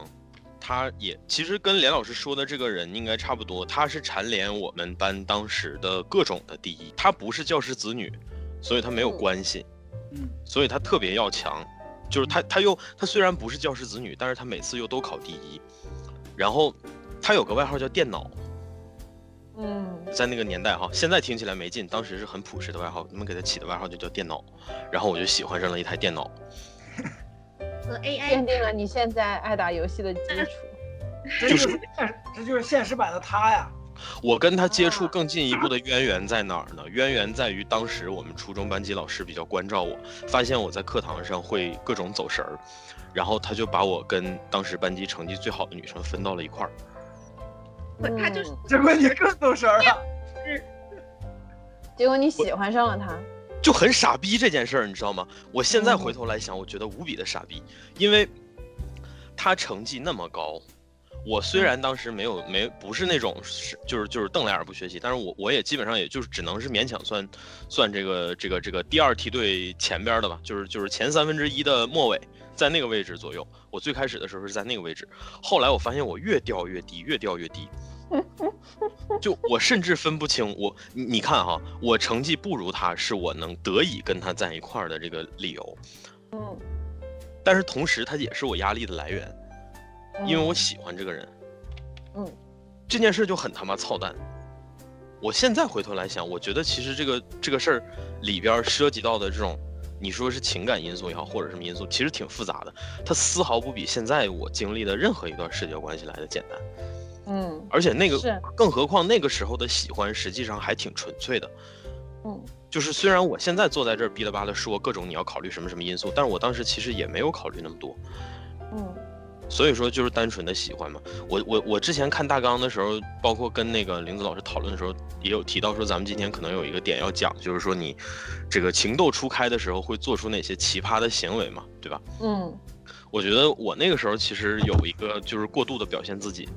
她也其实跟连老师说的这个人应该差不多。他是蝉联我们班当时的各种的第一。他不是教师子女，所以他没有嗯关系，嗯所以他特别要强。就是他他又他虽然不是教师子女，但是他每次又都考第一。然后他有个外号叫电脑，嗯，在那个年代哈，现在听起来没劲，当时是很朴实的外号，你们给他起的外号就叫电脑。然后我就喜欢上了一台电脑。和 AI 奠定了你现在爱打游戏的基础。这就是现实，这就是现实版的他呀。我跟他接触啊更进一步的渊源在哪儿呢？渊源在于当时我们初中班级老师比较关照我，发现我在课堂上会各种走神儿，然后他就把我跟当时班级成绩最好的女生分到了一块儿。不他就是嗯结果你更走神儿了。结果你喜欢上了他。就很傻逼这件事儿，你知道吗？我现在嗯回头来想，我觉得无比的傻逼，因为他成绩那么高，我虽然当时没有没不是那种是就是就是瞪俩眼不学习，但是我我也基本上也就是只能是勉强算算这个这个这个第二梯队前边儿的吧，就是就是前三分之一的末尾，在那个位置左右。我最开始的时候是在那个位置，后来我发现我越掉越低，越掉越低。就我甚至分不清我，你你看哈，我成绩不如他，是我能得以跟他在一块儿的这个理由，嗯，但是同时他也是我压力的来源，因为我喜欢这个人。嗯，这件事就很他妈操蛋。我现在回头来想，我觉得其实这个这个事儿里边儿涉及到的这种，你说是情感因素也好，或者什么因素，其实挺复杂的，它丝毫不比现在我经历的任何一段社交关系来的简单。嗯而且那个是，更何况那个时候的喜欢，实际上还挺纯粹的。嗯就是虽然我现在坐在这儿哔哩吧啦说各种你要考虑什么什么因素，但是我当时其实也没有考虑那么多。嗯所以说就是单纯的喜欢嘛。我我我之前看大纲的时候，包括跟那个玲子老师讨论的时候，也有提到说咱们今天可能有一个点要讲，就是说你这个情窦初开的时候会做出哪些奇葩的行为嘛，对吧？嗯我觉得我那个时候其实有一个就是过度的表现自己，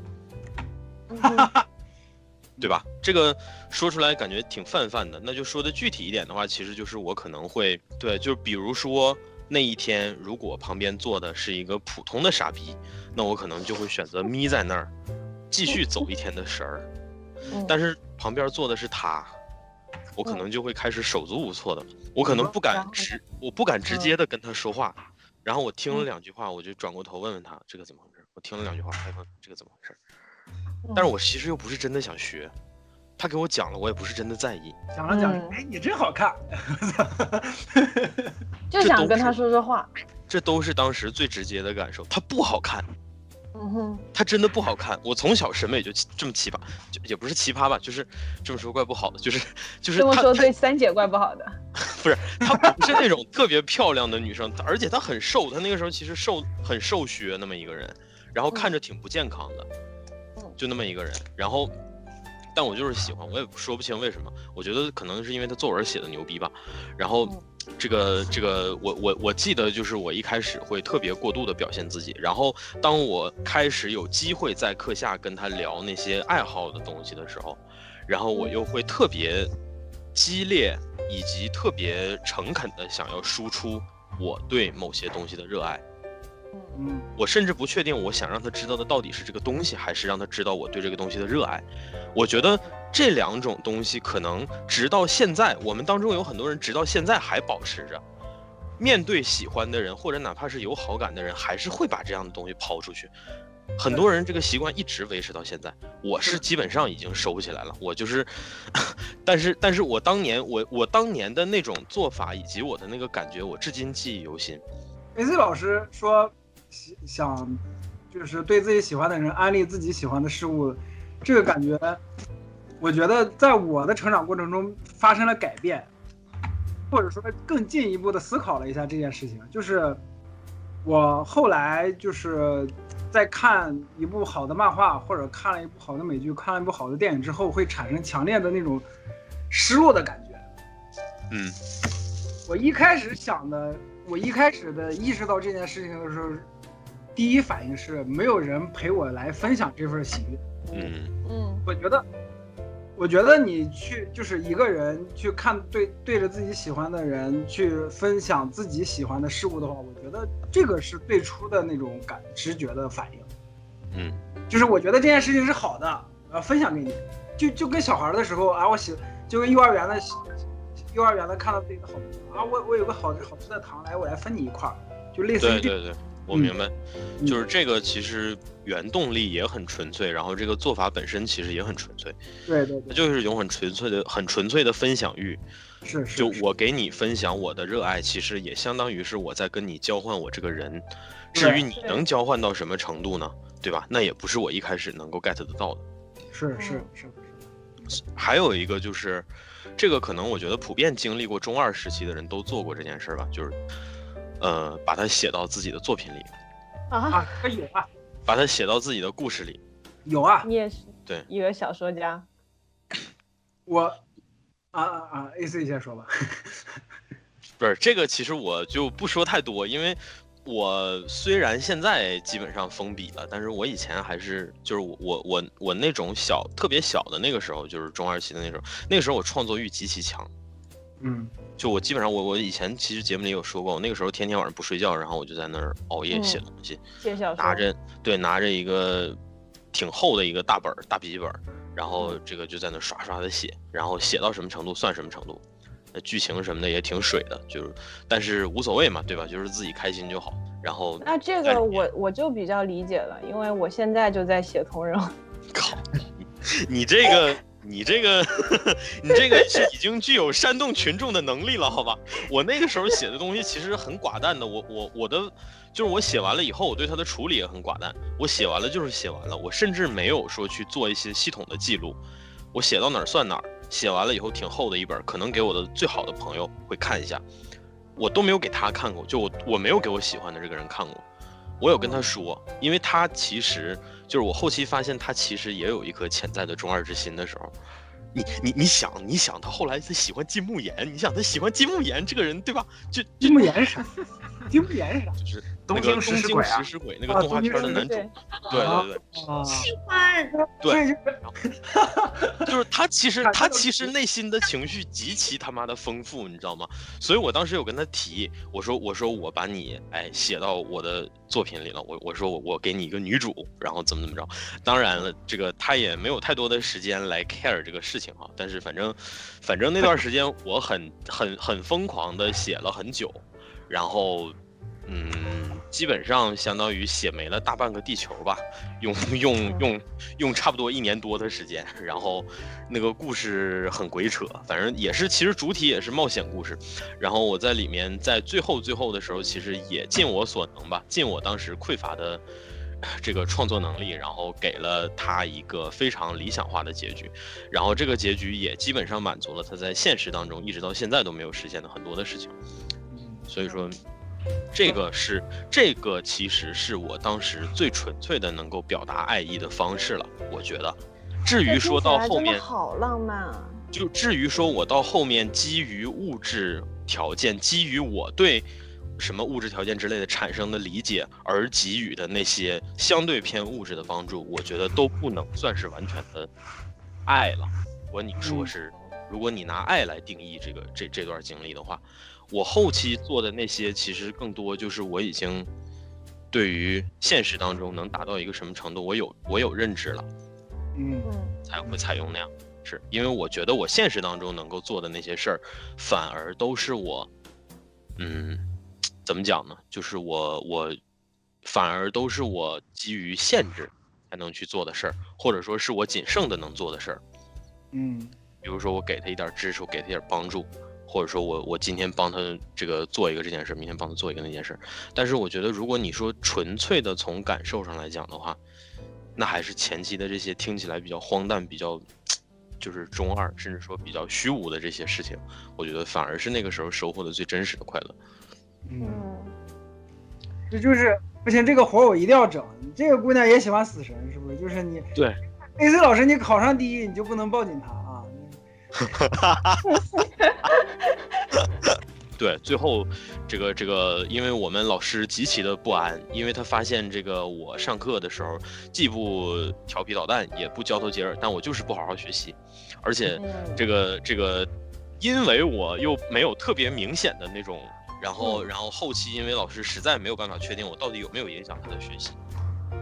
嗯 对吧？这个说出来感觉挺泛泛的，那就说的具体一点的话，其实就是我可能会对，就比如说那一天，如果旁边坐的是一个普通的傻逼，那我可能就会选择眯在那儿，继续走一天的神儿。嗯，但是旁边坐的是他，我可能就会开始手足无措的，我可能不敢直，我不敢直接的跟他说话。然后我听了嗯两句话，我就转过头问问他这个怎么回事。我听了两句话，哎，问这个怎么回事？嗯但是我其实又不是真的想学，他给我讲了，我也不是真的在意。讲着讲哎，你真好看。就想跟他说说话。这都是当时最直接的感受。他不好看，嗯哼，他真的不好看。我从小审美就这么奇葩，就也不是奇葩吧，就是这么说怪不好的，就是就是这么说对三姐怪不好的。不是她不是那种特别漂亮的女生，而且她很瘦，她那个时候其实瘦很瘦削那么一个人，然后看着挺不健康的，嗯就那么一个人，然后。但我就是喜欢，我也说不清为什么。我觉得可能是因为他作文写的牛逼吧。然后嗯，这个这个，我我我记得就是我一开始会特别过度的表现自己，然后当我开始有机会在课下跟他聊那些爱好的东西的时候，然后我又会特别激烈以及特别诚恳的想要输出我对某些东西的热爱。嗯，我甚至不确定我想让他知道的到底是这个东西，还是让他知道我对这个东西的热爱。我觉得这两种东西可能直到现在，我们当中有很多人直到现在还保持着。面对喜欢的人，或者哪怕是有好感的人，还是会把这样的东西抛出去。很多人这个习惯一直维持到现在，我是基本上已经收起来了。我就是，但是，但是我当年我我当年的那种做法以及我的那个感觉，我至今记忆犹新。A C 老师说喜想就是对自己喜欢的人安利自己喜欢的事物，这个感觉，我觉得在我的成长过程中发生了改变，或者说更进一步的思考了一下这件事情。就是我后来就是在看一部好的漫画，或者看了一部好的美剧，看了一部好的电影之后，会产生强烈的那种失落的感觉。嗯我一开始想的，我一开始的意识到这件事情的时候，第一反应是没有人陪我来分享这份喜悦。嗯。嗯。我觉得，我觉得你去就是一个人去看对对着自己喜欢的人去分享自己喜欢的事物的话，我觉得这个是最初的那种感直觉的反应。嗯。就是我觉得这件事情是好的，呃，分享给你，就就跟小孩的时候啊，我喜就跟幼儿园的幼儿园的看到自己的好朋友啊，我我有个好好吃的糖，来我来分你一块儿，就类似于这对对对，我明白，嗯就是这个其实原动力也很纯粹，然后这个做法本身其实也很纯粹，它对对对，就是一种很纯粹的、很纯粹的分享欲。是是，就我给你分享我的热爱，其实也相当于是我在跟你交换我这个人。至于你能交换到什么程度呢？对吧？那也不是我一开始能够 get 得到的。是是是是，还有一个就是，这个可能我觉得普遍经历过中二时期的人都做过这件事儿吧，就是，呃，把它写到自己的作品里，啊，啊，这有啊。把它写到自己的故事里。有啊，你也是对。一个小说家，我啊啊啊，A C 先说吧，不是这个，其实我就不说太多，因为我虽然现在基本上封笔了，但是我以前还是就是我我我我那种小特别小的那个时候，就是中二期的那时候，那个时候我创作欲极其强。嗯就我基本上我我以前其实节目里有说过，我那个时候天天晚上不睡觉，然后我就在那儿熬夜嗯写东西，写小说，拿着对拿着一个挺厚的一个大本儿大笔记本儿，然后这个就在那刷刷的写，然后写到什么程度算什么程度，那剧情什么的也挺水的，就是但是无所谓嘛，对吧？就是自己开心就好。然后那这个我我就比较理解了，因为我现在就在写同人，靠，你这个，你这个，你这个是已经具有煽动群众的能力了，好吧？我那个时候写的东西其实很寡淡的，我我我的就是我写完了以后，我对它的处理也很寡淡。我写完了就是写完了，我甚至没有说去做一些系统的记录，我写到哪儿算哪儿。写完了以后挺厚的一本，可能给我的最好的朋友会看一下，我都没有给他看过，就我我没有给我喜欢的这个人看过。我有跟他说，因为他其实就是我后期发现他其实也有一颗潜在的中二之心的时候，你你你想你想他后来他喜欢金木研，你想他喜欢金木研这个人对吧？就就金木研是啥？金木研是啥？就是东京那个东京食尸鬼啊食尸鬼那个啊动画片的男主，对，对对喜欢，对 就是他其实 他其实内心的情绪极其他妈的丰富，你知道吗？所以我当时有跟他提，我说我说我把你哎写到我的作品里了，我我说我我给你一个女主，然后怎么怎么着。当然了，这个他也没有太多的时间来 care 这个事情啊，但是反正反正那段时间我很很很疯狂的写了很久，然后嗯，基本上相当于写没了大半个地球吧，用用用用差不多一年多的时间，然后那个故事很鬼扯，反正也是其实主体也是冒险故事，然后我在里面在最后最后的时候，其实也尽我所能吧，尽我当时匮乏的。这个创作能力，然后给了他一个非常理想化的结局，然后这个结局也基本上满足了他在现实当中一直到现在都没有实现的很多的事情。所以说，这个是这个其实是我当时最纯粹的能够表达爱意的方式了，我觉得。至于说到后面，好浪漫啊！就至于说我到后面基于物质条件，基于我对什么物质条件之类的产生的理解而给予的那些相对偏物质的帮助，我觉得都不能算是完全的爱了。如果你说是，如果你拿爱来定义这个这这段经历的话，我后期做的那些其实更多就是我已经对于现实当中能达到一个什么程度，我有我有认知了，嗯嗯才会采用那样。是因为我觉得我现实当中能够做的那些事儿，反而都是我，嗯，怎么讲呢？就是我我，反而都是我基于限制才能去做的事儿，或者说是我仅剩的能做的事儿。嗯比如说我给他一点支持，我给他一点帮助，或者说我我今天帮他这个做一个这件事，明天帮他做一个那件事。但是我觉得，如果你说纯粹的从感受上来讲的话，那还是前期的这些听起来比较荒诞、比较就是中二，甚至说比较虚无的这些事情，我觉得反而是那个时候收获的最真实的快乐。嗯，嗯，这就是不行，这个活儿我一定要整。这个姑娘也喜欢死神，是不是？就是你对 AC 老师，你考上第一，你就不能抱紧他啊。对，最后这个这个，因为我们老师极其的不安，因为他发现这个我上课的时候既不调皮捣蛋，也不交头接耳，但我就是不好好学习，而且嗯。这个这个，因为我又没有特别明显的那种，然后然后后期因为老师实在没有办法确定我到底有没有影响他的学习，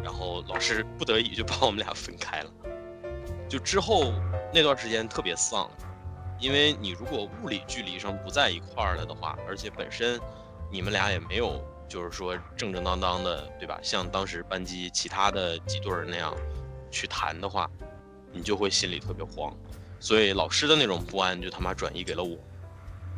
然后老师不得已就把我们俩分开了，就之后那段时间特别丧。因为你如果物理距离上不在一块儿了的话，而且本身你们俩也没有就是说正正当当的，对吧？像当时班级其他的几对儿那样去谈的话，你就会心里特别慌。所以老师的那种不安就他妈转移给了我。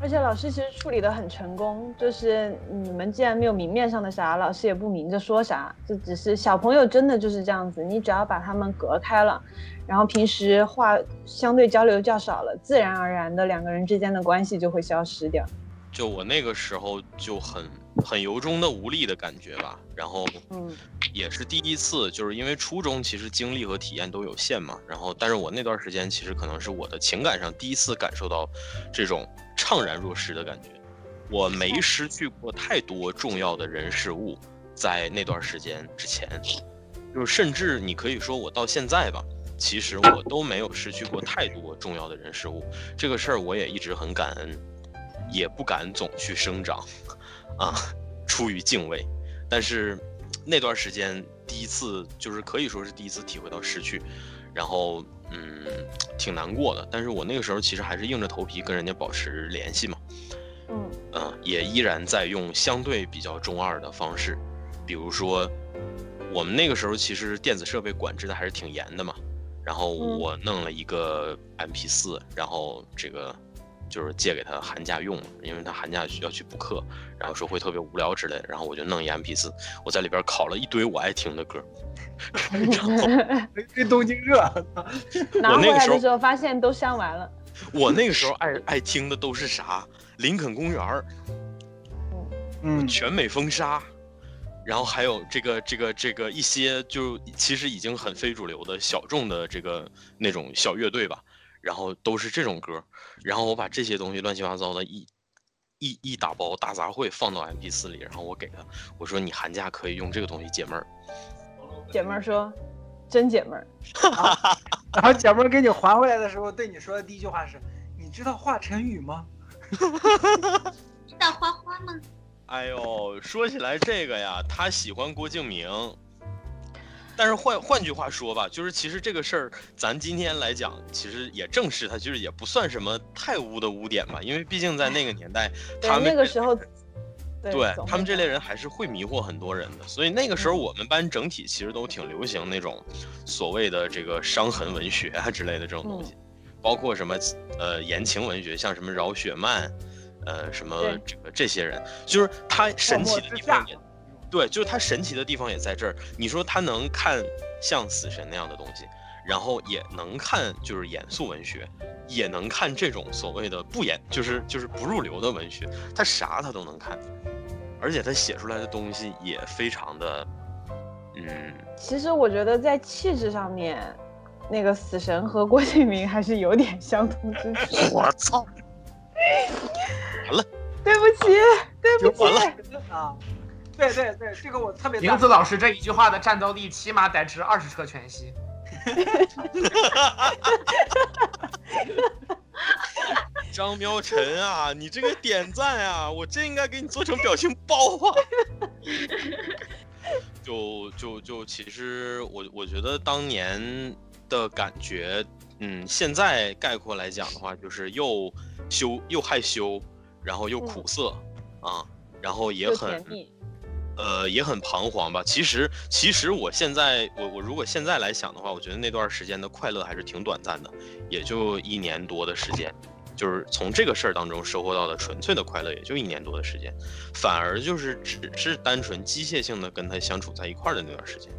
而且老师其实处理的很成功，就是你们既然没有明面上的啥，老师也不明着说啥，就只是小朋友真的就是这样子，你只要把他们隔开了，然后平时话相对交流较少了，自然而然的两个人之间的关系就会消失掉。就我那个时候就很很由衷的无力的感觉吧，然后嗯也是第一次，就是因为初中其实经历和体验都有限嘛，然后但是我那段时间其实可能是我的情感上第一次感受到这种怅然若失的感觉。我没失去过太多重要的人事物，在那段时间之前，就是甚至你可以说我到现在吧，其实我都没有失去过太多重要的人事物。这个事儿我也一直很感恩，也不敢总去生长，啊，出于敬畏。但是那段时间第一次，就是可以说是第一次体会到失去，然后嗯，挺难过的。但是我那个时候其实还是硬着头皮跟人家保持联系嘛，嗯嗯，也依然在用相对比较中二的方式，比如说我们那个时候其实电子设备管制的还是挺严的嘛，然后嗯我弄了一个 MP 四，然后这个就是借给他寒假用，因为他寒假需要去补课，然后说会特别无聊之类的，然后我就弄一 MP 四，我在里边拷了一堆我爱听的歌，然后这东京热，拿回那个时候来的时候发现都删完了。我那个时候爱爱听的都是啥？林肯公园儿、嗯，全美风沙，然后还有这个这个这个一些就其实已经很非主流的小众的这个那种小乐队吧，然后都是这种歌，然后我把这些东西乱七八糟的一一一打包大杂烩放到 MP 四里，然后我给他我说你寒假可以用这个东西解闷儿，姐妹儿说，真解闷儿。然后姐妹儿给你还回来的时候，对你说的第一句话是：“你知道华晨宇吗 知道花花吗？哎呦，说起来这个呀，他喜欢郭敬明。但是换换句话说吧，就是其实这个事儿，咱今天来讲，其实也正是他，其实也不算什么太污的污点吧，因为毕竟在那个年代，他们那个时候，对他们这类人还是会迷惑很多人的，所以那个时候嗯我们班整体其实都挺流行那种所谓的这个伤痕文学啊之类的这种嗯东西，包括什么呃言情文学，像什么饶雪漫，呃什么这个这些人，就是他神奇的地方也对，就是他神奇的地方也在这儿。你说他能看像死神那样的东西，然后也能看就是严肃文学，也能看这种所谓的不严，就是就是不入流的文学，他啥他都能看，而且他写出来的东西也非常的，嗯，其实我觉得在气质上面，那个死神和郭敬明还是有点相通之处。我操，对不起，对不起完。了，啊？对对对，这个我特别林赞子老师这一句话的战斗力起码得值二十车全息。张喵晨啊，你这个点赞啊，我真应该给你做成表情包啊。就就就其实我我觉得当年的感觉，嗯，现在概括来讲的话，就是又羞又害羞，然后又苦涩啊，然后也很。呃，也很彷徨吧。其实，其实我现在，我我如果现在来想的话，我觉得那段时间的快乐还是挺短暂的，也就一年多的时间，就是从这个事儿当中收获到的纯粹的快乐，也就一年多的时间，反而就是只是单纯机械性的跟他相处在一块儿的那段时间。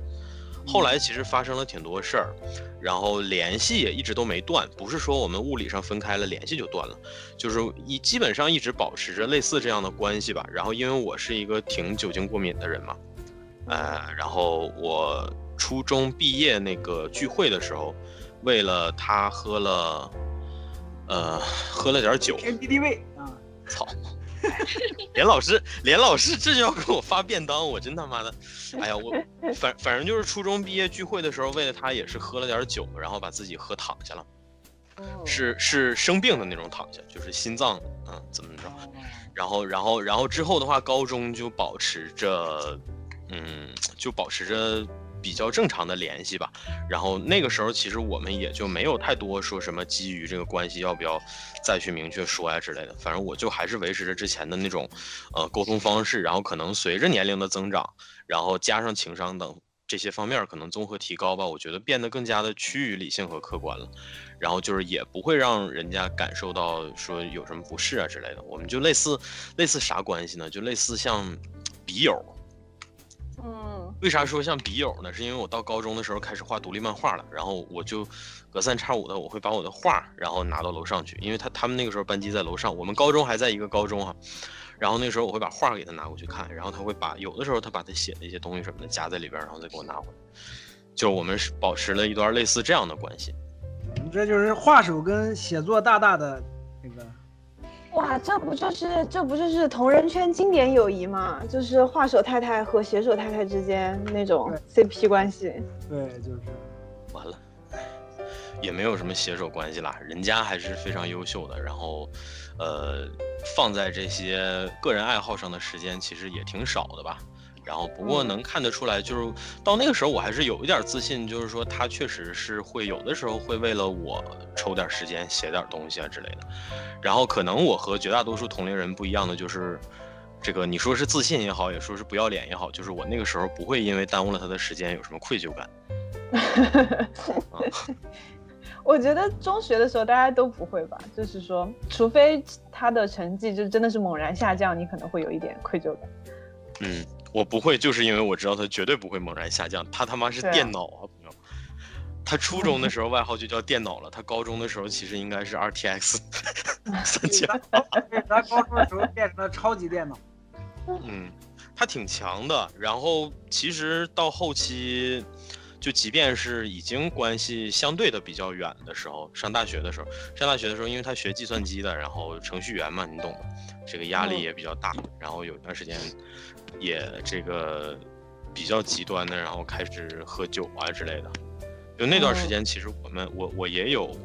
后来其实发生了挺多事儿，然后联系也一直都没断，不是说我们物理上分开了，联系就断了，就是一基本上一直保持着类似这样的关系吧。然后因为我是一个挺酒精过敏的人嘛，呃，然后我初中毕业那个聚会的时候，为了他喝了，呃，喝了点酒，天敌地位啊，操！连老师，连老师这就要给我发便当，我真他妈的，哎呀，我反反正就是初中毕业聚会的时候，为了他也是喝了点酒，然后把自己喝躺下了，是是生病的那种躺下，就是心脏嗯怎么着，然后然后然后之后的话，高中就保持着，嗯，就保持着比较正常的联系吧。然后那个时候其实我们也就没有太多说什么基于这个关系要不要再去明确说呀之类的。反正我就还是维持着之前的那种，呃，沟通方式。然后可能随着年龄的增长，然后加上情商等这些方面可能综合提高吧，我觉得变得更加的趋于理性和客观了。然后就是也不会让人家感受到说有什么不适啊之类的。我们就类似类似啥关系呢？就类似像笔友。为啥说像笔友呢？是因为我到高中的时候开始画独立漫画了，然后我就隔三差五的我会把我的画然后拿到楼上去，因为他他们那个时候班级在楼上，我们高中还在一个高中哈、然后那时候我会把画给他拿过去看，然后他会把有的时候他把他写的一些东西什么的夹在里边，然后再给我拿回来，就我们是保持了一段类似这样的关系。你这就是画手跟写作大大的，哇，这不就是这不就是同人圈经典友谊吗？就是画手太太和写手太太之间那种 CP 关系。对，就是完了，也没有什么携手关系啦，人家还是非常优秀的。然后，呃，放在这些个人爱好上的时间其实也挺少的吧。然后，不过能看得出来，就是到那个时候我还是有一点自信，就是说他确实是会有的时候会为了我抽点时间写点东西啊之类的。然后，可能我和绝大多数同龄人不一样的就是。这个你说是自信也好，也说是不要脸也好，就是我那个时候不会因为耽误了他的时间有什么愧疚感。我觉得中学的时候大家都不会吧，就是说，除非他的成绩就真的是猛然下降，你可能会有一点愧疚感。嗯，我不会，就是因为我知道他绝对不会猛然下降，他他妈是电脑啊，朋友。他初中的 时候外号就叫电脑了，他高中的时候其实应该是 RTX 三千。对咱高中的时候变成了超级电脑，嗯，他挺强的。然后其实到后期，就即便是已经关系相对的比较远的时候，上大学的时候，上大学的时候，因为他学计算机的，然后程序员嘛，你懂的，这个压力嗯也比较大。然后有一段时间也这个比较极端的，然后开始喝酒啊之类的。就那段时嗯间，其实我们我我也有，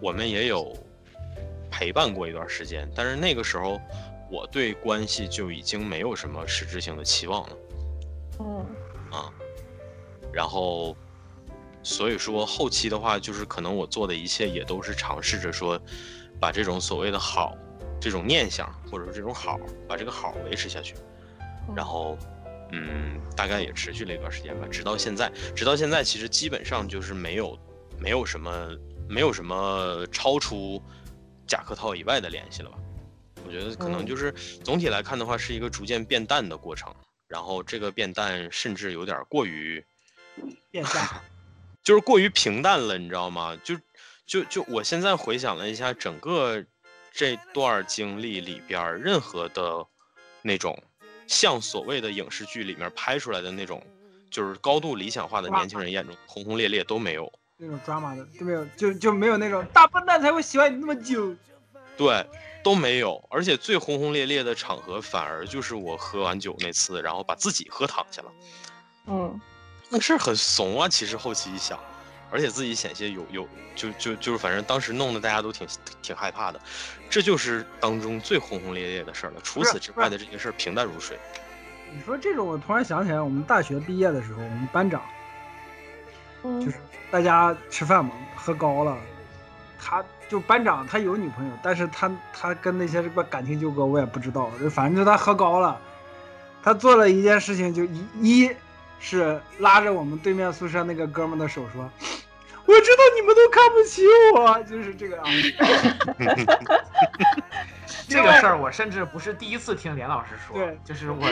我们也有陪伴过一段时间，但是那个时候我对关系就已经没有什么实质性的期望了嗯啊。然后，所以说后期的话，就是可能我做的一切也都是尝试着说，把这种所谓的好，这种念想或者说这种好，把这个好维持下去。然后，嗯，大概也持续了一段时间吧，直到现在，直到现在其实基本上就是没有，没有什么，没有什么超出假客套以外的联系了吧。我觉得可能嗯就是总体来看的话，是一个逐渐变淡的过程。然后这个变淡甚至有点过于，变淡。就是过于平淡了，你知道吗？就就就我现在回想了一下整个这段经历里边，任何的那种像所谓的影视剧里面拍出来的那种，就是高度理想化的年轻人眼中轰轰烈烈都没有。那种抓马的都没有，就就没有那种大笨蛋才会喜欢你那么久。对，都没有，而且最轰轰烈烈的场合，反而就是我喝完酒那次，然后把自己喝躺下了。嗯那事儿很怂啊，其实后期一想，而且自己险些有有就就就是反正当时弄得大家都挺挺害怕的，这就是当中最轰轰烈烈的事儿了。除此之外的这些事儿平淡如水。你说这种，我突然想起来，我们大学毕业的时候，我们班长嗯就是大家吃饭嘛，喝高了，他就班长他有女朋友，但是他他跟那些什么感情纠葛我也不知道，反正就他喝高了，他做了一件事情，就一一是拉着我们对面宿舍那个哥们的手说。我知道你们都看不起我，就是这个样子。这个事儿我甚至不是第一次听连老师说对，就是我。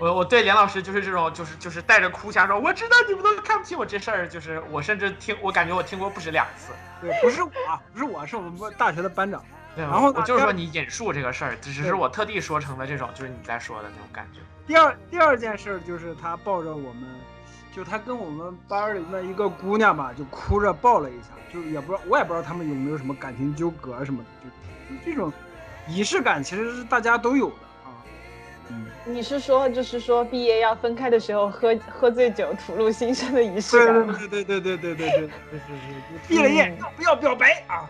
我我对连老师就是这种，就是就是带着哭腔说，我知道你们都看不起我这事儿，就是我甚至听，我感觉我听过不止两次。对，不是我，不是我，是我们大学的班长。对，然后我就是说你引述这个事儿，只对是我特地说成了这种，就是你在说的那种感觉。第二第二件事就是他抱着我们，就他跟我们班里的一个姑娘吧，就哭着抱了一下，就也不知道我也不知道他们有没有什么感情纠葛啊什么的，就就这种仪式感其实是大家都有的啊。嗯，你是说就是说毕业要分开的时候喝喝醉酒吐露心声的仪式对感吗？对对对对对对对对对对对，毕了业要不要表白啊？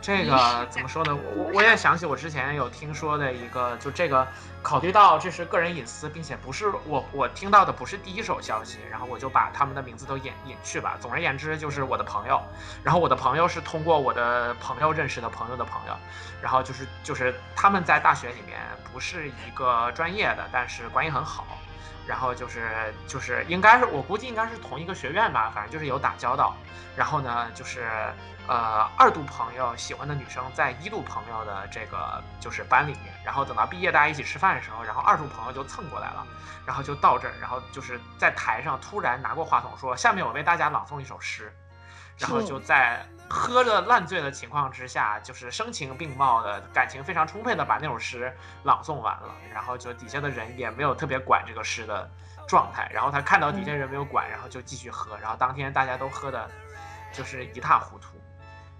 这个怎么说呢？我我我也想起我之前有听说的一个，就这个考虑到这是个人隐私，并且不是我我听到的不是第一手消息，然后我就把他们的名字都隐隐去吧。总而言之，就是我的朋友，然后我的朋友是通过我的朋友认识的朋友的朋友，然后就是就是他们在大学里面不是一个专业的，但是关系很好。然后就是就是应该是我估计应该是同一个学院吧，反正就是有打交道。然后呢，就是呃二度朋友喜欢的女生在一度朋友的这个就是班里面，然后等到毕业大家一起吃饭的时候，然后二度朋友就蹭过来了，然后就到这儿，然后就是在台上突然拿过话筒说：“下面我为大家朗诵一首诗。”然后就在喝着烂醉的情况之下，就是声情并茂的感情非常充沛的把那首诗朗诵完了，然后就底下的人也没有特别管这个诗的状态，然后他看到底下人没有管，然后就继续喝，然后当天大家都喝的，就是一塌糊涂。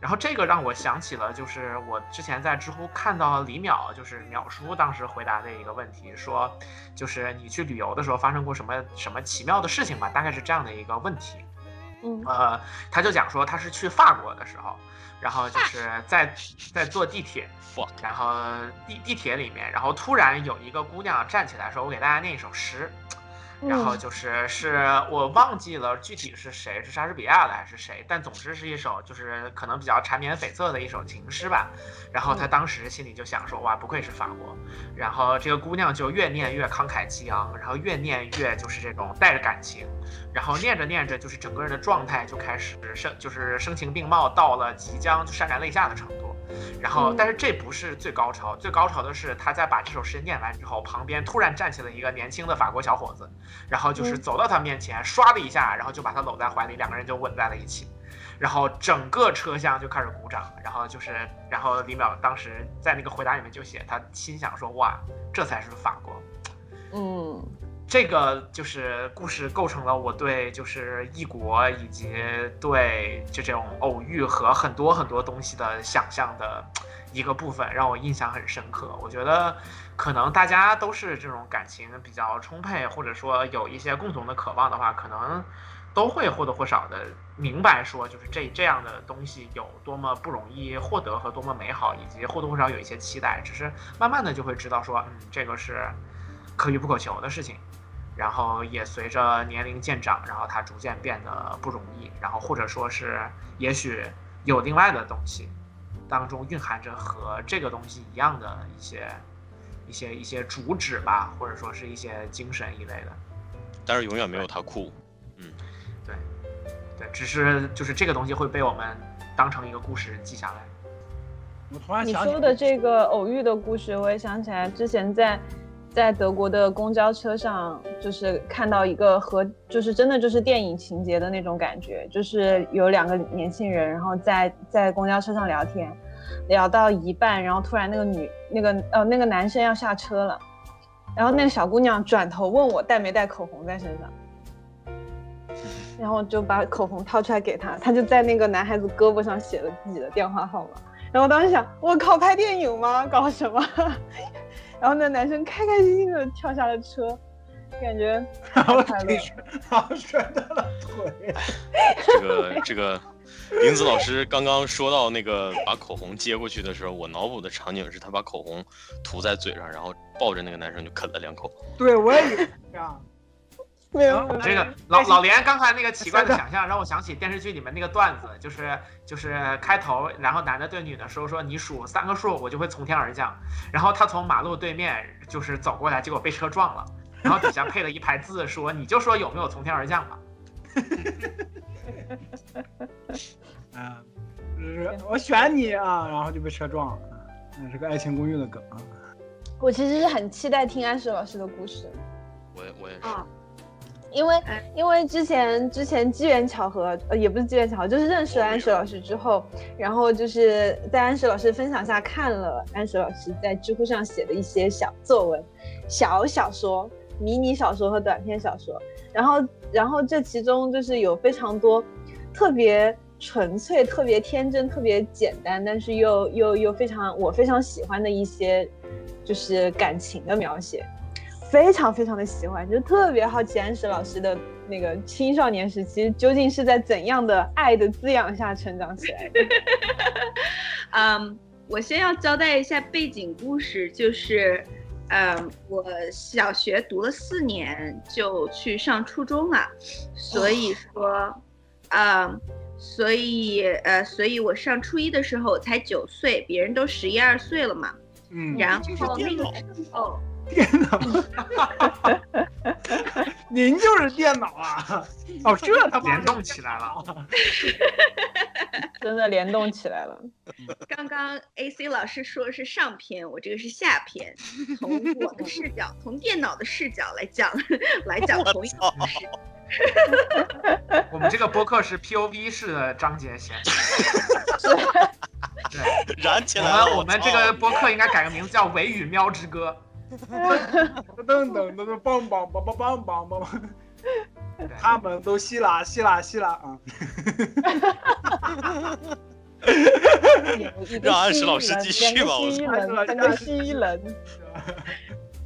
然后这个让我想起了，就是我之前在知乎看到李淼，就是淼叔当时回答的一个问题，说，就是你去旅游的时候发生过什么什么奇妙的事情吧？大概是这样的一个问题。嗯呃，他就讲说他是去法国的时候，然后就是在在坐地铁，然后地地铁里面，然后突然有一个姑娘站起来说：“我给大家念一首诗。”然后就是是我忘记了具体是谁，是莎士比亚的还是谁，但总之是一首就是可能比较缠绵悱恻的一首情诗吧。然后他当时心里就想说：“哇，不愧是法国。”然后这个姑娘就越念越慷慨激昂，然后越念越就是这种带着感情，然后念着念着就是整个人的状态就开始声就是声情并茂，到了即将就潸然泪下的程度。然后，但是这不是最高潮，最高潮的是他在把这首诗念完之后，旁边突然站起了一个年轻的法国小伙子，然后就是走到他面前，唰的一下，然后就把他搂在怀里，两个人就吻在了一起。然后整个车厢就开始鼓掌，然后就是，然后李淼当时在那个回答里面就写，他心想说，哇，这才是法国。嗯这个就是故事构成了我对就是异国以及对就这种偶遇和很多很多东西的想象的一个部分，让我印象很深刻。我觉得可能大家都是这种感情比较充沛，或者说有一些共同的渴望的话，可能都会或多或少的明白说，就是这这样的东西有多么不容易获得和多么美好，以及或多或少有一些期待。只是慢慢的就会知道说，嗯，这个是可遇不可求的事情。然后也随着年龄渐长，然后它逐渐变得不容易，然后或者说是也许有另外的东西，当中蕴含着和这个东西一样的一些一些一些主旨吧，或者说是一些精神一类的。但是永远没有他酷。嗯对，对只是就是这个东西会被我们当成一个故事记下来。我突然你想起说的这个偶遇的故事，我也想起来，之前在在德国的公交车上，就是看到一个和就是真的就是电影情节的那种感觉，就是有两个年轻人，然后在在公交车上聊天，聊到一半，然后突然那个女那个呃那个男生要下车了，然后那个小姑娘转头问我带没带口红在身上。然后就把口红掏出来给他，他就在那个男孩子胳膊上写了自己的电话号码。然后当时想，我靠，拍电影吗？搞什么？然后那男生开开心心的跳下了车，感觉然 后太快乐腿，然后摔断了腿。这个这个林子老师刚刚说到那个把口红接过去的时候，我脑补的场景是他把口红涂在嘴上，然后抱着那个男生就啃了两口。对，我也以为是这样。没有这个老老连刚才那个奇怪的 想象，让我想起电视剧里面那个段子，就是就是开头，然后男的对女的说说你数三个数，我就会从天而降。然后他从马路对面就是走过来，结果被车撞了，然后底下配了一排字说你就说有没有从天而降吧。啊，就是我选你啊，然后就被车撞了。那是个爱情公寓的梗啊。我其实是很期待听安石老师的故事，我也我也是，啊，因为哎因为之前之前机缘巧合，呃，也不是机缘巧合，就是认识了安石老师之后，然后就是在安石老师分享下看了安石老师在知乎上写的一些小作文、小小说、迷你小说和短篇小说，然后然后这其中就是有非常多特别纯粹、特别天真、特别简单，但是又又又非常我非常喜欢的一些就是感情的描写。非常非常的喜欢，就特别好奇安石老师的那个青少年时期究竟是在怎样的爱的滋养下成长起来的。嗯，我先要交代一下背景故事，就是，嗯，我小学读了四年就去上初中了，所以说，嗯，所以呃，所以我上初一的时候才九岁，别人都十一二岁了嘛。嗯，然后那个电脑时候，电脑，您就是电脑啊！哦，这 他妈联动起来了。真的联动起来了。刚刚 AC 老师说的是上篇，我这个是下篇，从我的视角，从电脑的视角来讲，来讲同一个故事。我们这个播客是 POV 式的章节写的。对，燃起我来了！们我们这个播客应该改个名字叫《维语喵之歌 噔噔噔噔棒棒棒棒棒棒棒棒他们都吸啦吸啦吸啦啊！让安石老师继续吧我两个蜥蜴人，三个蜥蜴人。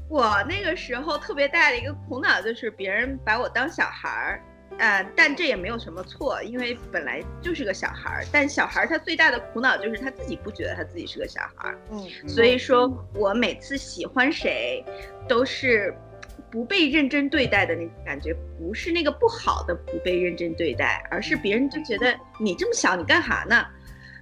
我那个时候特别大的一个苦恼就是别人把我当小孩儿，呃，但这也没有什么错，因为本来就是个小孩儿。但小孩儿他最大的苦恼就是他自己不觉得他自己是个小孩儿，嗯，所以说我每次喜欢谁，都是不被认真对待的那种感觉，不是那个不好的不被认真对待，而是别人就觉得你这么小，你干哈呢？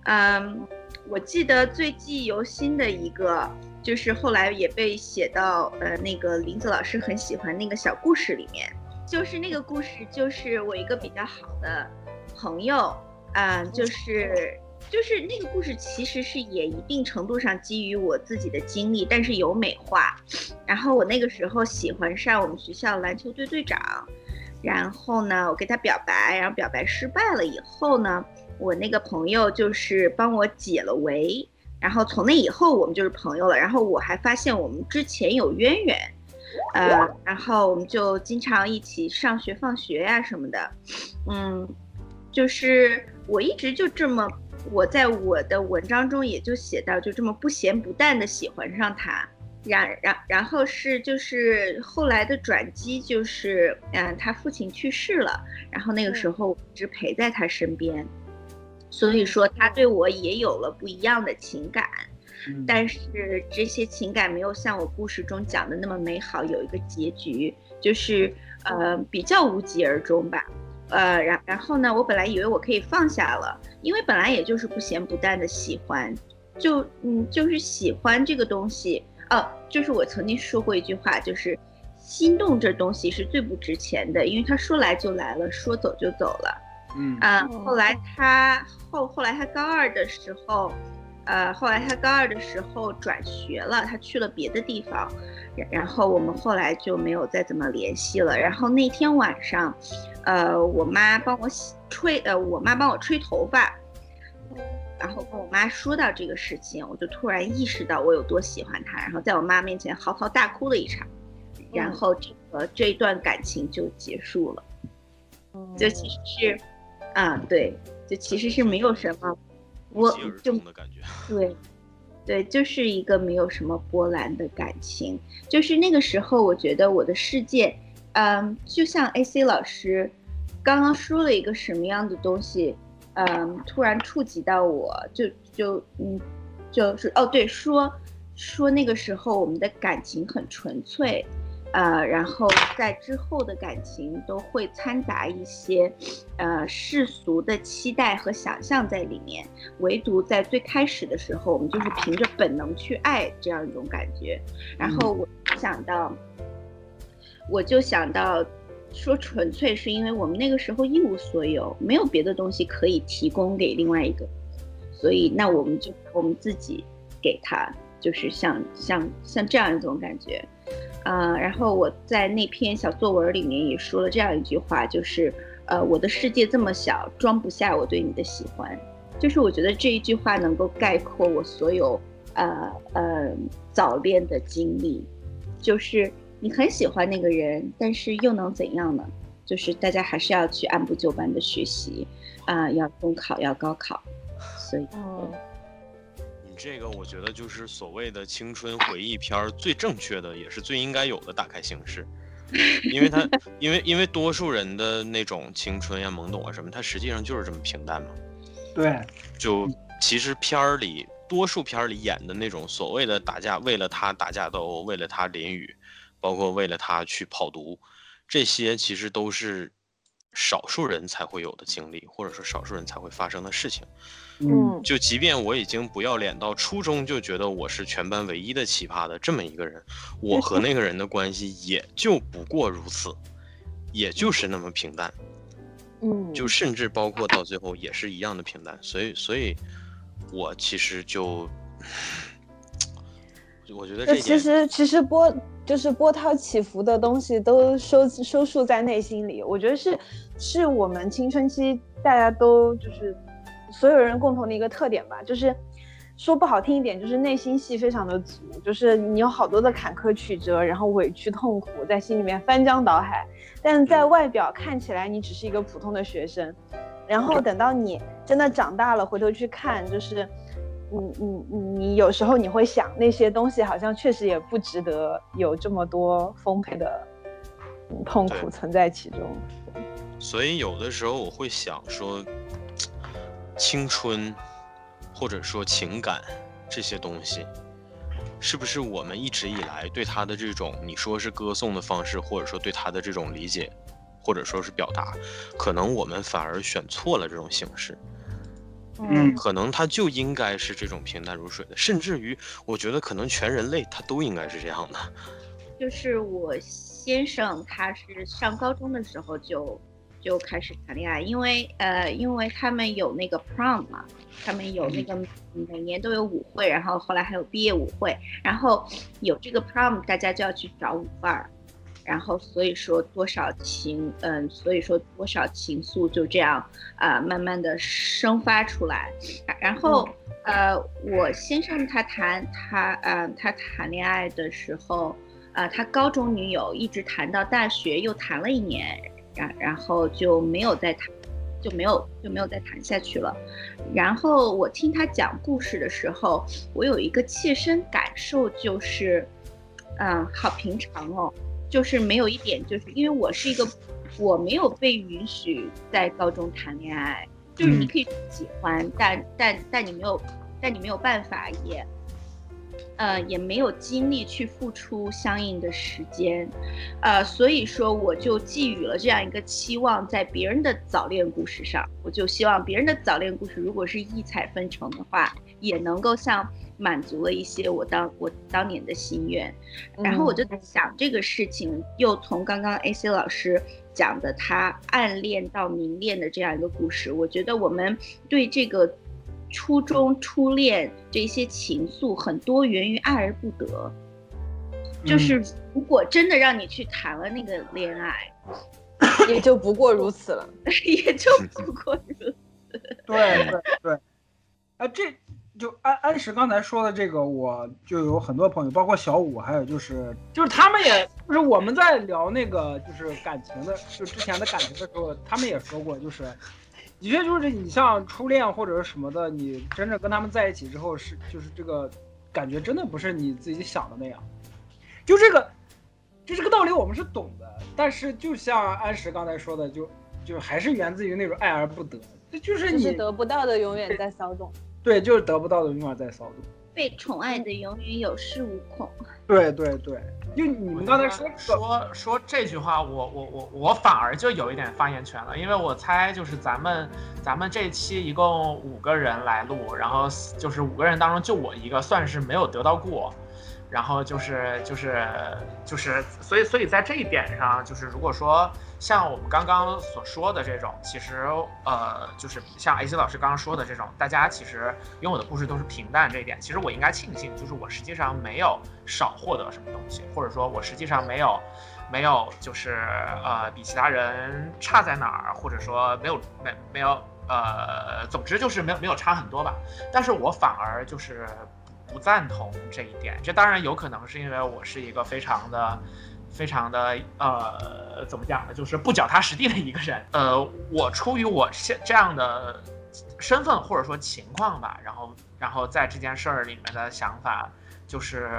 嗯，我记得最记忆犹新的一个，就是后来也被写到呃那个林子老师很喜欢那个小故事里面，就是那个故事，就是我一个比较好的朋友，嗯，就是就是那个故事其实是也一定程度上基于我自己的经历，但是有美化。然后我那个时候喜欢上我们学校篮球队队长，然后呢，我给他表白，然后表白失败了以后呢，我那个朋友就是帮我解了围，然后从那以后我们就是朋友了。然后我还发现我们之前有渊源，呃，然后我们就经常一起上学、放学呀、什么的，嗯，就是我一直就这么，我在我的文章中也就写到，就这么不咸不淡的喜欢上他。然然然后是就是后来的转机就是，嗯，他父亲去世了，然后那个时候我一直陪在他身边，所以说他对我也有了不一样的情感。嗯。但是这些情感没有像我故事中讲的那么美好，有一个结局，就是呃比较无疾而终吧。呃，然然后呢，我本来以为我可以放下了，因为本来也就是不咸不淡的喜欢，就嗯就是喜欢这个东西，哦、就是我曾经说过一句话，就是心动这东西是最不值钱的，因为它说来就来了，说走就走了。嗯。啊、哦。后来他后后来他高二的时候，呃，后来他高二的时候转学了，他去了别的地方，然然后我们后来就没有再怎么联系了。然后那天晚上，呃，我妈帮我洗吹，呃，我妈帮我吹头发，然后跟我妈说到这个事情，我就突然意识到我有多喜欢他，然后在我妈面前嚎啕大哭了一场，然后这个这一段感情就结束了。就其实是，啊，对，就其实是没有什么，我就的感觉。对，对，就是一个没有什么波澜的感情。就是那个时候，我觉得我的世界，嗯，就像 AC 老师刚刚说了一个什么样的东西，嗯，突然触及到我，就就嗯，就是哦，对，说说那个时候我们的感情很纯粹。呃，然后在之后的感情都会掺杂一些，呃世俗的期待和想象在里面。唯独在最开始的时候，我们就是凭着本能去爱这样一种感觉。然后我想到，我就想到，说纯粹是因为我们那个时候一无所有，没有别的东西可以提供给另外一个，所以那我们就我们自己给他，就是像像像这样一种感觉。啊，然后我在那篇小作文里面也说了这样一句话，就是，呃，我的世界这么小，装不下我对你的喜欢。就是我觉得这一句话能够概括我所有，呃呃早恋的经历。就是你很喜欢那个人，但是又能怎样呢？就是大家还是要去按部就班的学习，啊，要中考，要高考，所以嗯。这个我觉得就是所谓的青春回忆片儿最正确的，也是最应该有的打开形式，因为它，因为因为多数人的那种青春呀、懵懂啊什么，它实际上就是这么平淡嘛。对，就其实片儿里多数片儿里演的那种所谓的打架，为了他打架斗殴，为了他淋雨，包括为了他去跑毒，这些其实都是少数人才会有的经历，或者说少数人才会发生的事情。嗯，就即便我已经不要脸到初中就觉得我是全班唯一的奇葩的这么一个人，我和那个人的关系也就不过如此，也就是那么平淡。嗯，就甚至包括到最后也是一样的平淡。所以，所以，我其实就，我觉得这其实其实波就是波涛起伏的东西都收收束在内心里。我觉得是是我们青春期大家都就是。所有人共同的一个特点吧，就是说不好听一点，就是内心戏非常的足，就是你有好多的坎坷曲折，然后委屈痛苦在心里面翻江倒海，但在外表看起来你只是一个普通的学生，然后等到你真的长大了，回头去看，就是你你你你有时候你会想那些东西好像确实也不值得有这么多丰沛的痛苦存在其中，所以有的时候我会想说。青春，或者说情感，这些东西，是不是我们一直以来对他的这种你说是歌颂的方式，或者说对他的这种理解，或者说是表达，可能我们反而选错了这种形式。嗯，可能他就应该是这种平淡如水的，甚至于我觉得可能全人类他都应该是这样的。就是我先生，他是上高中的时候就。就开始谈恋爱，因为呃，因为他们有那个 prom 嘛，他们有那个每年都有舞会，然后后来还有毕业舞会，然后有这个 prom，大家就要去找舞伴儿，然后所以说多少情，嗯，所以说多少情愫就这样啊，慢慢的生发出来，然后呃，我先生他谈他嗯他谈恋爱的时候，呃，他高中女友一直谈到大学，又谈了一年。然然后就没有再谈，就没有就没有再谈下去了。然后我听他讲故事的时候，我有一个切身感受，就是，嗯，好平常哦，就是没有一点，就是因为我是一个，我没有被允许在高中谈恋爱，就是你可以喜欢，但但但你没有，但你没有办法也。呃，也没有精力去付出相应的时间，呃，所以说我就寄予了这样一个期望，在别人的早恋故事上，我就希望别人的早恋故事如果是异彩纷呈的话，也能够像满足了一些我当我当年的心愿。然后我就在想这个事情，又从刚刚 AC 老师讲的他暗恋到明恋的这样一个故事，我觉得我们对这个。初中初恋这些情愫很多源于爱而不得，就是如果真的让你去谈了那个恋爱，也就不过如此了，也就不过如此。对对对，啊，这就安安石刚才说的这个，我就有很多朋友，包括小五，还有就是就是他们也就是我们在聊那个就是感情的，就之前的感情的时候，他们也说过，就是。的确就是你像初恋或者是什么的，你真正跟他们在一起之后，是就是这个感觉真的不是你自己想的那样。就这个，就这个道理我们是懂的，但是就像安石刚才说的，就就还是源自于那种爱而不得。这就是你就是得不到的永远在骚动。对，就是得不到的永远在骚动。被宠爱的永远有恃无恐。对对对，就你们刚才说，说说这句话，我我我我反而就有一点发言权了，因为我猜就是咱们咱们这期一共五个人来录，然后就是五个人当中就我一个算是没有得到过，然后就是就是就是，所以所以在这一点上，就是如果说像我们刚刚所说的这种，其实呃就是像 AC 老师刚刚说的这种，大家其实拥有的故事都是平淡这一点，其实我应该庆幸，就是我实际上没有少获得什么东西，或者说我实际上没有。没有，就是呃，比其他人差在哪儿，或者说没有没没有呃，总之就是没有没有差很多吧。但是我反而就是不赞同这一点。这当然有可能是因为我是一个非常的。非常的呃，怎么讲呢？就是不脚踏实地的一个人。呃，我出于我现这样的身份或者说情况吧，然后然后在这件事儿里面的想法，就是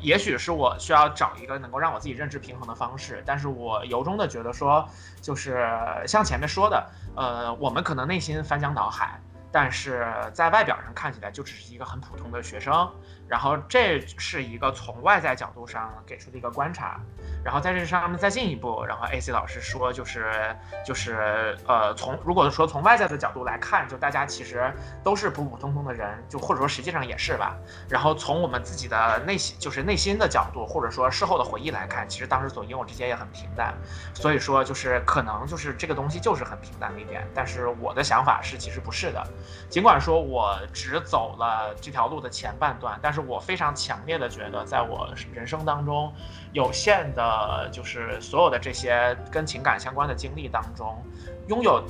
也许是我需要找一个能够让我自己认知平衡的方式，但是我由衷的觉得说，就是像前面说的，呃，我们可能内心翻江倒海，但是在外表上看起来就只是一个很普通的学生，然后这是一个从外在角度上给出的一个观察，然后在这上面再进一步，然后 AC 老师说就是就是呃从如果说从外在的角度来看，就大家其实都是普普通通的人，就或者说实际上也是吧。然后从我们自己的内心就是内心的角度，或者说事后的回忆来看，其实当时所拥有这些也很平淡，所以说就是可能就是这个东西就是很平淡的一点。但是我的想法是其实不是的，尽管说我只走了这条路的前半段，但是我非常强烈的觉得，在我人生当中有限的，就是所有的这些跟情感相关的经历当中，拥有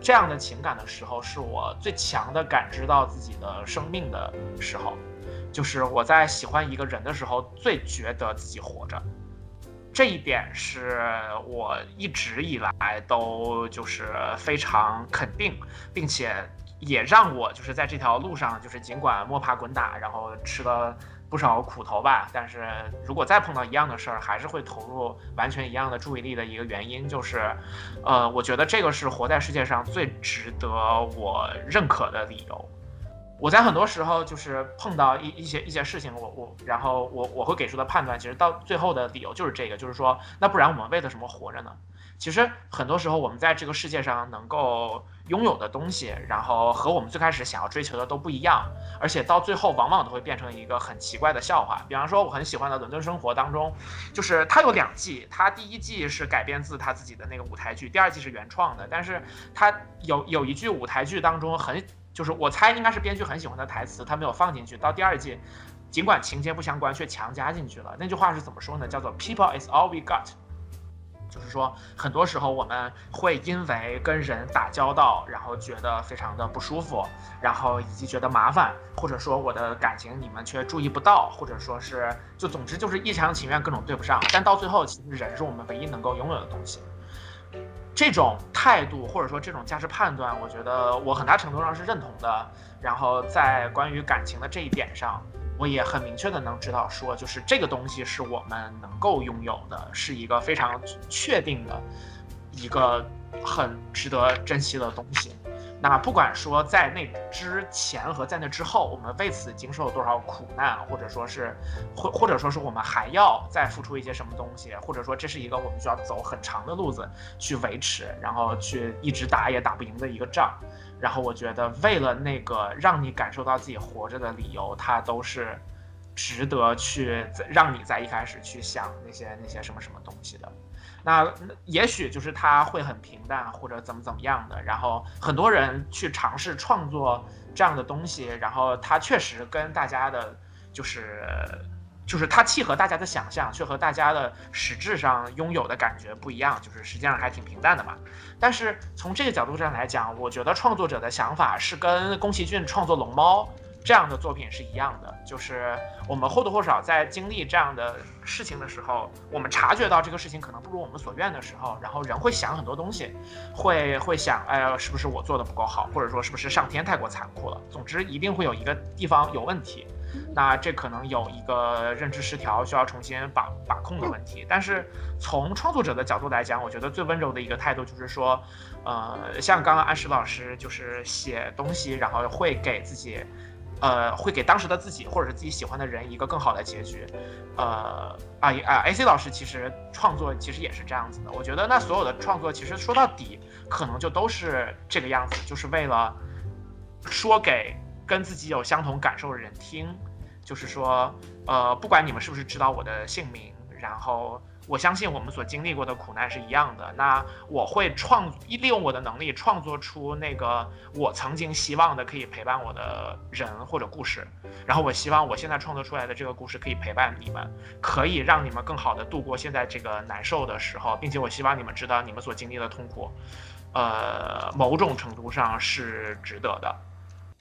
这样的情感的时候，是我最强的感知到自己的生命的时候，就是我在喜欢一个人的时候，最觉得自己活着。这一点是我一直以来都就是非常肯定，并且也让我就是在这条路上，就是尽管摸爬滚打，然后吃了不少苦头吧，但是如果再碰到一样的事儿，还是会投入完全一样的注意力的一个原因，就是，呃，我觉得这个是活在世界上最值得我认可的理由。我在很多时候就是碰到一一些一些事情，我我然后我我会给出的判断，其实到最后的理由就是这个，就是说，那不然我们为了什么活着呢？其实很多时候我们在这个世界上能够拥有的东西，然后和我们最开始想要追求的都不一样，而且到最后往往都会变成一个很奇怪的笑话。比方说，我很喜欢的《伦敦生活》当中，就是它有两季，它第一季是改编自他自己的那个舞台剧，第二季是原创的，但是它有有一句舞台剧当中很。就是我猜应该是编剧很喜欢的台词，他没有放进去。到第二季，尽管情节不相关，却强加进去了。那句话是怎么说呢？叫做 “People is all we got”，就是说很多时候我们会因为跟人打交道，然后觉得非常的不舒服，然后以及觉得麻烦，或者说我的感情你们却注意不到，或者说是就总之就是一厢情愿，各种对不上。但到最后，其实人是我们唯一能够拥有的东西。这种态度或者说这种价值判断，我觉得我很大程度上是认同的。然后在关于感情的这一点上，我也很明确的能知道说，就是这个东西是我们能够拥有的，是一个非常确定的一个很值得珍惜的东西。那不管说在那之前和在那之后，我们为此经受了多少苦难，或者说是，或或者说是我们还要再付出一些什么东西，或者说这是一个我们需要走很长的路子去维持，然后去一直打也打不赢的一个仗。然后我觉得为了那个让你感受到自己活着的理由，它都是值得去让你在一开始去想那些那些什么什么东西的。那也许就是他会很平淡，或者怎么怎么样的。然后很多人去尝试创作这样的东西，然后他确实跟大家的，就是就是它契合大家的想象，却和大家的实质上拥有的感觉不一样，就是实际上还挺平淡的嘛。但是从这个角度上来讲，我觉得创作者的想法是跟宫崎骏创作《龙猫》。这样的作品是一样的，就是我们或多或少在经历这样的事情的时候，我们察觉到这个事情可能不如我们所愿的时候，然后人会想很多东西，会会想，哎呀，是不是我做的不够好，或者说是不是上天太过残酷了？总之，一定会有一个地方有问题。那这可能有一个认知失调，需要重新把把控的问题。但是从创作者的角度来讲，我觉得最温柔的一个态度就是说，呃，像刚刚安石老师就是写东西，然后会给自己。呃，会给当时的自己或者是自己喜欢的人一个更好的结局，呃啊啊，AC 老师其实创作其实也是这样子的。我觉得那所有的创作其实说到底，可能就都是这个样子，就是为了说给跟自己有相同感受的人听，就是说，呃，不管你们是不是知道我的姓名，然后。我相信我们所经历过的苦难是一样的。那我会创利用我的能力创作出那个我曾经希望的可以陪伴我的人或者故事。然后我希望我现在创作出来的这个故事可以陪伴你们，可以让你们更好的度过现在这个难受的时候，并且我希望你们知道你们所经历的痛苦，呃，某种程度上是值得的，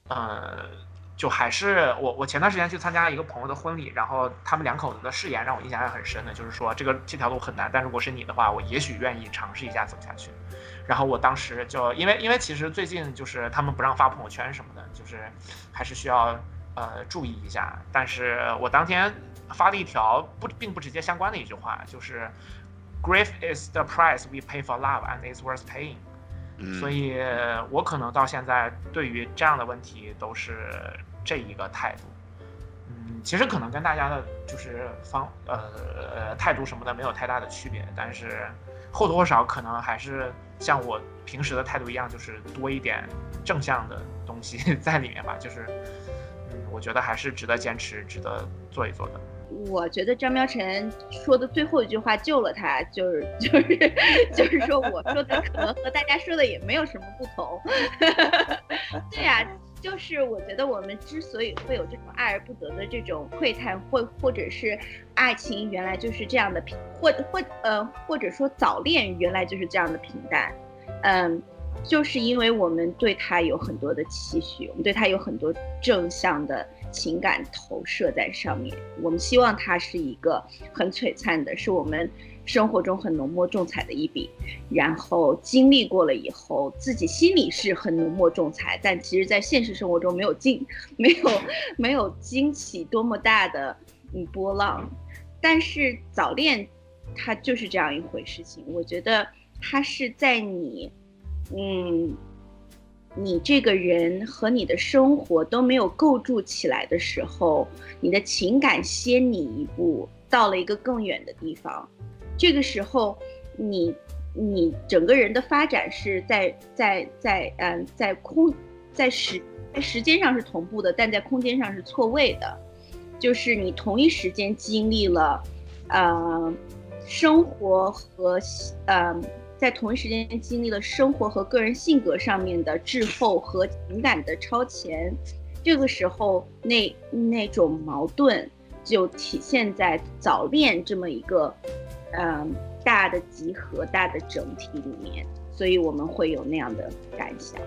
嗯。就还是我，我前段时间去参加一个朋友的婚礼，然后他们两口子的誓言让我印象还很深的，就是说这个这条路很难，但如果是你的话，我也许愿意尝试一下走下去。然后我当时就因为因为其实最近就是他们不让发朋友圈什么的，就是还是需要呃注意一下。但是我当天发了一条不并不直接相关的一句话，就是 Grief is the price we pay for love and it's worth paying。所以，我可能到现在对于这样的问题都是这一个态度。嗯，其实可能跟大家的就是方呃态度什么的没有太大的区别，但是或多或少可能还是像我平时的态度一样，就是多一点正向的东西 在里面吧。就是，嗯，我觉得还是值得坚持，值得做一做的。我觉得张苗晨说的最后一句话救了他，就是 就是就是说，我说的可能和大家说的也没有什么不同。对呀，就是我觉得我们之所以会有这种爱而不得的这种窥探，或或者是爱情原来就是这样的平，或或呃或者说早恋原来就是这样的平淡，嗯，就是因为我们对他有很多的期许，我们对他有很多正向的。情感投射在上面，我们希望它是一个很璀璨的，是我们生活中很浓墨重彩的一笔。然后经历过了以后，自己心里是很浓墨重彩，但其实在现实生活中没有惊，没有没有惊起多么大的嗯波浪。但是早恋，它就是这样一回事情。我觉得它是在你，嗯。你这个人和你的生活都没有构筑起来的时候，你的情感先你一步到了一个更远的地方，这个时候，你你整个人的发展是在在在嗯在空在时在时间上是同步的，但在空间上是错位的，就是你同一时间经历了，呃，生活和呃。在同一时间经历了生活和个人性格上面的滞后和情感的超前，这个时候那那种矛盾就体现在早恋这么一个嗯大的集合、大的整体里面，所以我们会有那样的感想。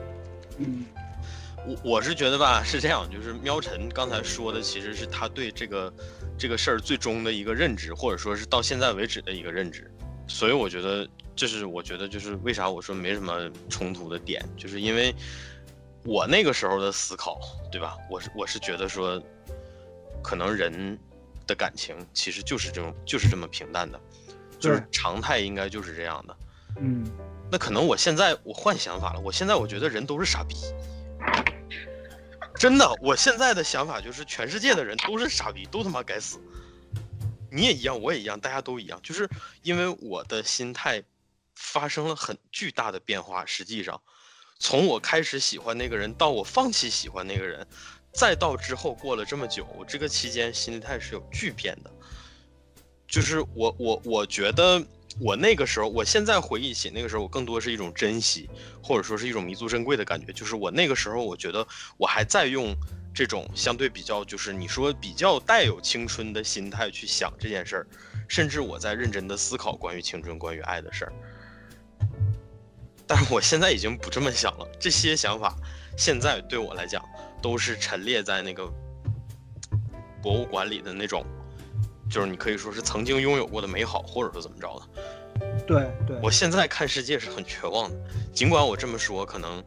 嗯，我我是觉得吧，是这样，就是喵晨刚才说的，其实是他对这个这个事儿最终的一个认知，或者说是到现在为止的一个认知，所以我觉得。这是我觉得，就是为啥我说没什么冲突的点，就是因为我那个时候的思考，对吧？我是我是觉得说，可能人的感情其实就是这种，就是这么平淡的，就是常态应该就是这样的。嗯，那可能我现在我换想法了，我现在我觉得人都是傻逼，真的，我现在的想法就是全世界的人都是傻逼，都他妈该死。你也一样，我也一样，大家都一样，就是因为我的心态。发生了很巨大的变化。实际上，从我开始喜欢那个人到我放弃喜欢那个人，再到之后过了这么久，我这个期间心态是有巨变的。就是我我我觉得我那个时候，我现在回忆起那个时候，我更多是一种珍惜，或者说是一种弥足珍贵的感觉。就是我那个时候，我觉得我还在用这种相对比较，就是你说比较带有青春的心态去想这件事儿，甚至我在认真的思考关于青春、关于爱的事儿。但是我现在已经不这么想了，这些想法现在对我来讲都是陈列在那个博物馆里的那种，就是你可以说是曾经拥有过的美好，或者说怎么着的。对对，我现在看世界是很绝望的，尽管我这么说可能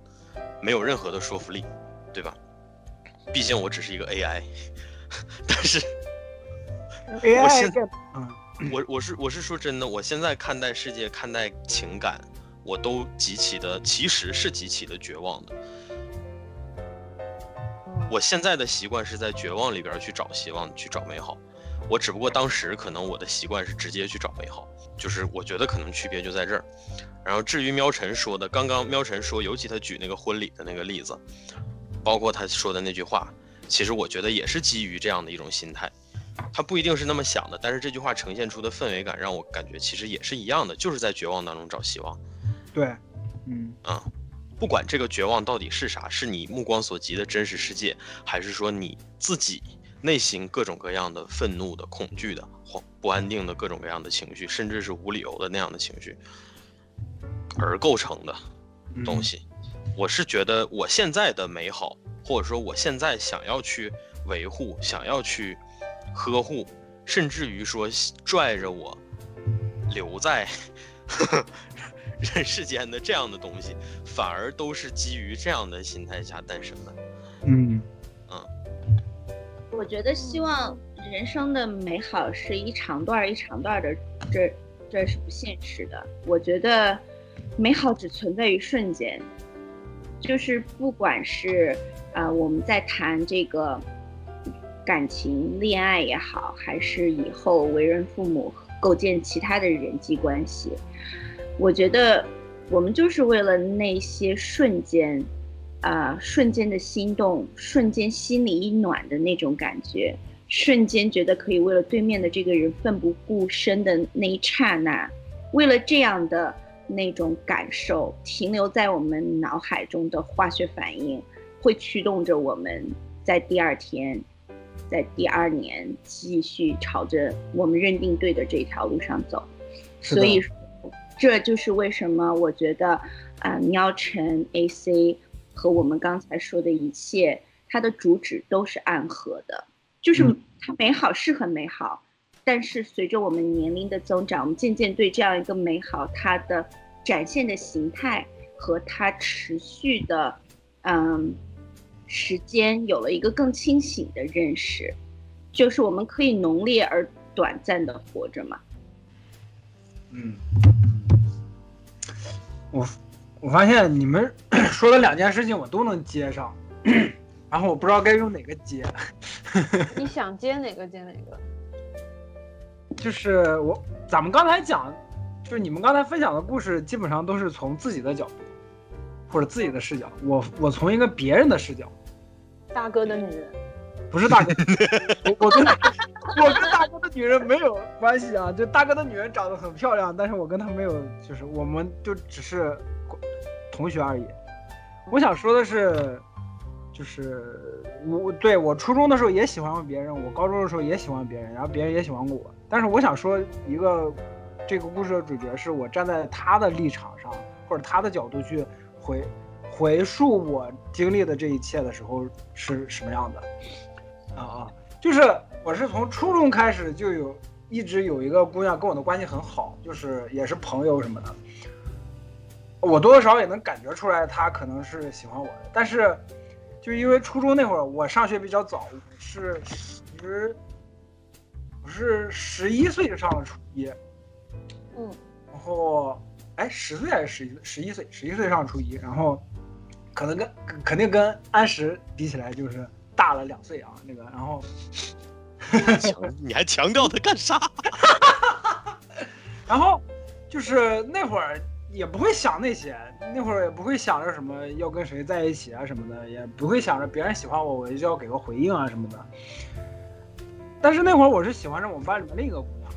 没有任何的说服力，对吧？毕竟我只是一个 AI，但是 AI 现这嗯我我是我是说真的，我现在看待世界、看待情感，我都极其的，其实是极其的绝望的。我现在的习惯是在绝望里边去找希望，去找美好。我只不过当时可能我的习惯是直接去找美好，就是我觉得可能区别就在这儿。然后至于喵晨说的，刚刚喵晨说，尤其他举那个婚礼的那个例子，包括他说的那句话，其实我觉得也是基于这样的一种心态。他不一定是那么想的，但是这句话呈现出的氛围感让我感觉其实也是一样的，就是在绝望当中找希望。对，嗯啊、不管这个绝望到底是啥，是你目光所及的真实世界，还是说你自己内心各种各样的愤怒的、恐惧的、或不安定的各种各样的情绪，甚至是无理由的那样的情绪而构成的嗯东西。我是觉得我现在的美好，或者说我现在想要去维护、想要去呵护，甚至于说拽着我留在 人世间的这样的东西，反而都是基于这样的心态下诞生的。嗯嗯我觉得希望人生的美好是一长段一长段的，这这是不现实的。我觉得美好只存在于瞬间，就是不管是啊、呃我们在谈这个感情、恋爱也好，还是以后为人父母、构建其他的人际关系，我觉得我们就是为了那些瞬间。啊、瞬间的心动，瞬间心里一暖的那种感觉，瞬间觉得可以为了对面的这个人奋不顾身的那一刹那，为了这样的那种感受，停留在我们脑海中的化学反应，会驱动着我们在第二天，在第二年继续朝着我们认定对的这条路上走。所以，这就是为什么我觉得啊、喵晨 AC 和我们刚才说的一切，它的主旨都是暗合的，就是嗯它美好是很美好，但是随着我们年龄的增长，我们渐渐对这样一个美好，它的展现的形态和它持续的，嗯，时间有了一个更清醒的认识，就是我们可以浓烈而短暂的活着嘛。嗯，我我发现你们 说的两件事情我都能接上，然后我不知道该用哪个接。你想接哪个接哪个。就是我，咱们刚才讲，就是你们刚才分享的故事，基本上都是从自己的角度或者自己的视角。我我从一个别人的视角，大哥的女人，不是大哥，我我跟我跟大哥的女人没有关系啊。就大哥的女人长得很漂亮，但是我跟她没有，就是我们就只是同学而已。我想说的是，就是我对我初中的时候也喜欢过别人，我高中的时候也喜欢别人，然后别人也喜欢过我。但是我想说一个，这个故事的主角是我站在他的立场上，或者他的角度去回回述我经历的这一切的时候是什么样的。啊啊，就是我是从初中开始就有一直有一个姑娘跟我的关系很好，就是也是朋友什么的。我多多少少也能感觉出来，她可能是喜欢我的，但是就因为初中那会儿我上学比较早，是十，我是十一岁就上了初一，嗯，然后哎十岁还是十一十一岁，十一岁上初一，然后可能跟肯定跟安石比起来就是大了两岁啊，那个，然后强，你还强调他干啥？然后就是那会儿也不会想那些，那会儿也不会想着什么要跟谁在一起啊什么的，也不会想着别人喜欢我，我就要给个回应啊什么的。但是那会儿我是喜欢上我们班里面另一个姑娘，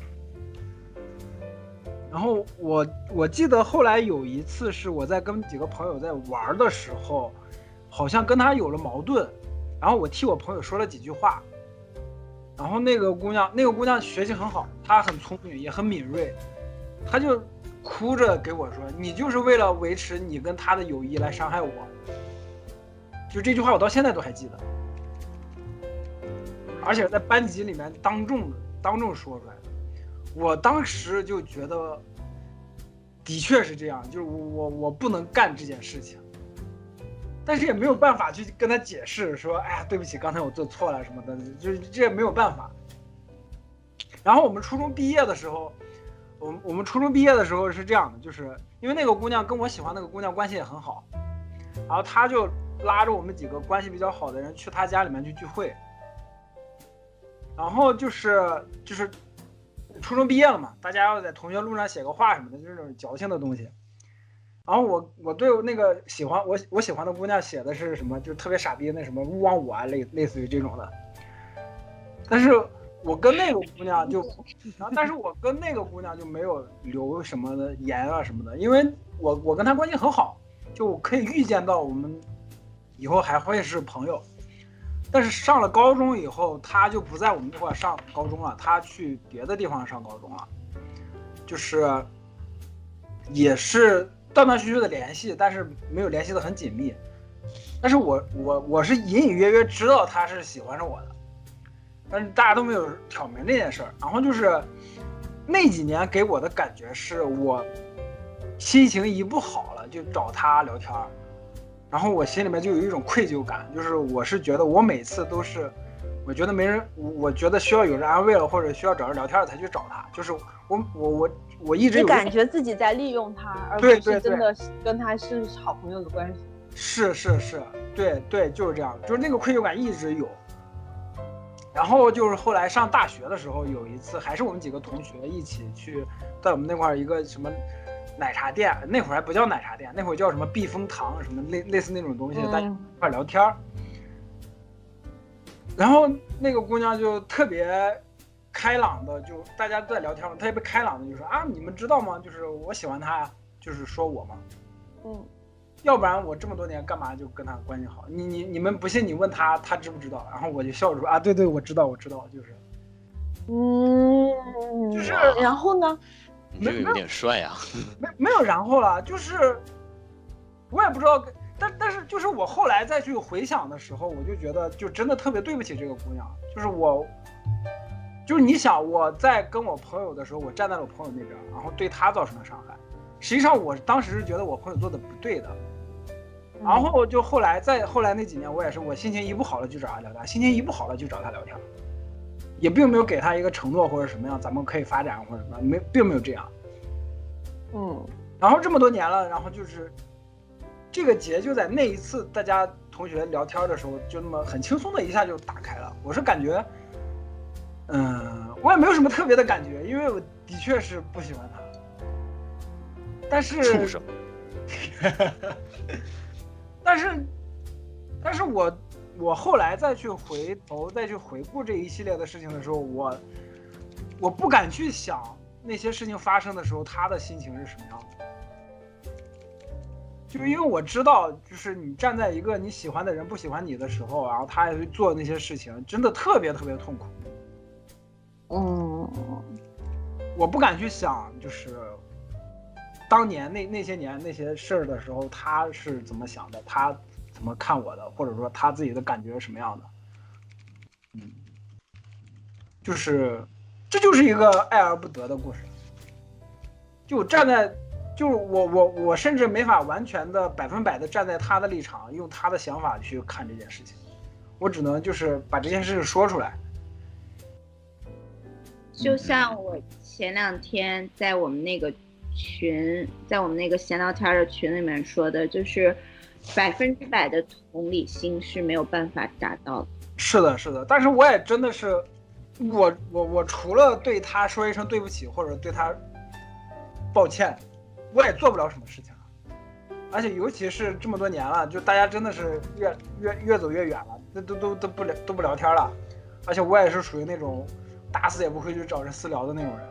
然后我我记得后来有一次是我在跟几个朋友在玩的时候，好像跟她有了矛盾，然后我替我朋友说了几句话，然后那个姑娘，那个姑娘学习很好，她很聪明，也很敏锐，她就哭着给我说：“你就是为了维持你跟她的友谊来伤害我。”就这句话，我到现在都还记得，而且在班级里面当众当众说出来的。我当时就觉得，的确是这样，就是我我我不能干这件事情。但是也没有办法去跟他解释说，哎呀，对不起，刚才我做错了什么的，就是这也没有办法。然后我们初中毕业的时候，我我们初中毕业的时候是这样的，就是因为那个姑娘跟我喜欢那个姑娘关系也很好，然后他就拉着我们几个关系比较好的人去他家里面去聚会，然后就是就是初中毕业了嘛，大家要在同学录上写个话什么的，就是那种矫情的东西。然后我我对那个喜欢我我喜欢的姑娘写的是什么，就特别傻逼那什么勿忘我啊，类类似于这种的。但是我跟那个姑娘就，然后但是我跟那个姑娘就没有留什么的言啊什么的，因为我我跟她关系很好，就我可以预见到我们以后还会是朋友。但是上了高中以后，她就不在我们这块上高中了，她去别的地方上高中了，就是也是。断断续续的联系，但是没有联系的很紧密。但是我我我是隐隐约约知道他是喜欢上我的，但是大家都没有挑明这件事儿。然后就是那几年给我的感觉是我心情一不好了就找他聊天，然后我心里面就有一种愧疚感，就是我是觉得我每次都是我觉得没人，我觉得需要有人安慰了或者需要找人聊天了才去找他，就是我我我。我一直你感觉自己在利用他，而不是真的跟他是好朋友的关系。是是是，对对，就是这样，就是那个愧疚感一直有。然后就是后来上大学的时候，有一次还是我们几个同学一起去，在我们那块儿一个什么奶茶店，那会儿还不叫奶茶店，那会儿叫什么避风塘什么类类似那种东西，大家一块聊天儿。然后那个姑娘就特别。开朗的就大家都在聊天嘛，特别开朗的就说啊，你们知道吗？就是我喜欢他呀，就是说我嘛，嗯，要不然我这么多年干嘛就跟他关系好？你你你们不信你问他，他知不知道？然后我就笑着说啊，对对，我知道我知道，就是，嗯，就是然后呢？这个有点帅啊，没没有然后了，就是我也不知道，但但是就是我后来再去回想的时候，我就觉得就真的特别对不起这个姑娘，就是我。就是你想我在跟我朋友的时候，我站在了我朋友那边，然后对他造成了伤害。实际上我当时是觉得我朋友做的不对的，然后就后来再后来那几年，我也是我心情一不好了就找他聊天，心情一不好了就找他聊天，也并没有给他一个承诺或者什么样，咱们可以发展或者什么，没并没有这样。嗯，然后这么多年了，然后就是这个结就在那一次大家同学聊天的时候，就那么很轻松的一下就打开了。我是感觉。嗯，我也没有什么特别的感觉，因为我的确是不喜欢他。但是，畜生。但是，但是我我后来再去回头再去回顾这一系列的事情的时候，我我不敢去想那些事情发生的时候他的心情是什么样的，就是因为我知道，就是你站在一个你喜欢的人不喜欢你的时候，然后他也会做那些事情，真的特别特别痛苦。嗯，我不敢去想，就是当年那那些年那些事儿的时候，他是怎么想的，他怎么看我的，或者说他自己的感觉是什么样的。嗯，就是这就是一个爱而不得的故事。就站在，就是我我我甚至没法完全的百分百的站在他的立场，用他的想法去看这件事情，我只能就是把这件事说出来。就像我前两天在我们那个群，在我们那个闲聊天的群里面说的，就是百分之百的同理心是没有办法达到的。是的，是的，但是我也真的是，我我我除了对他说一声对不起，或者对他抱歉，我也做不了什么事情了。而且尤其是这么多年了，就大家真的是越越越走越远了，那都都都不聊都不聊天了。而且我也是属于那种。打死也不会去找人私聊的那种人，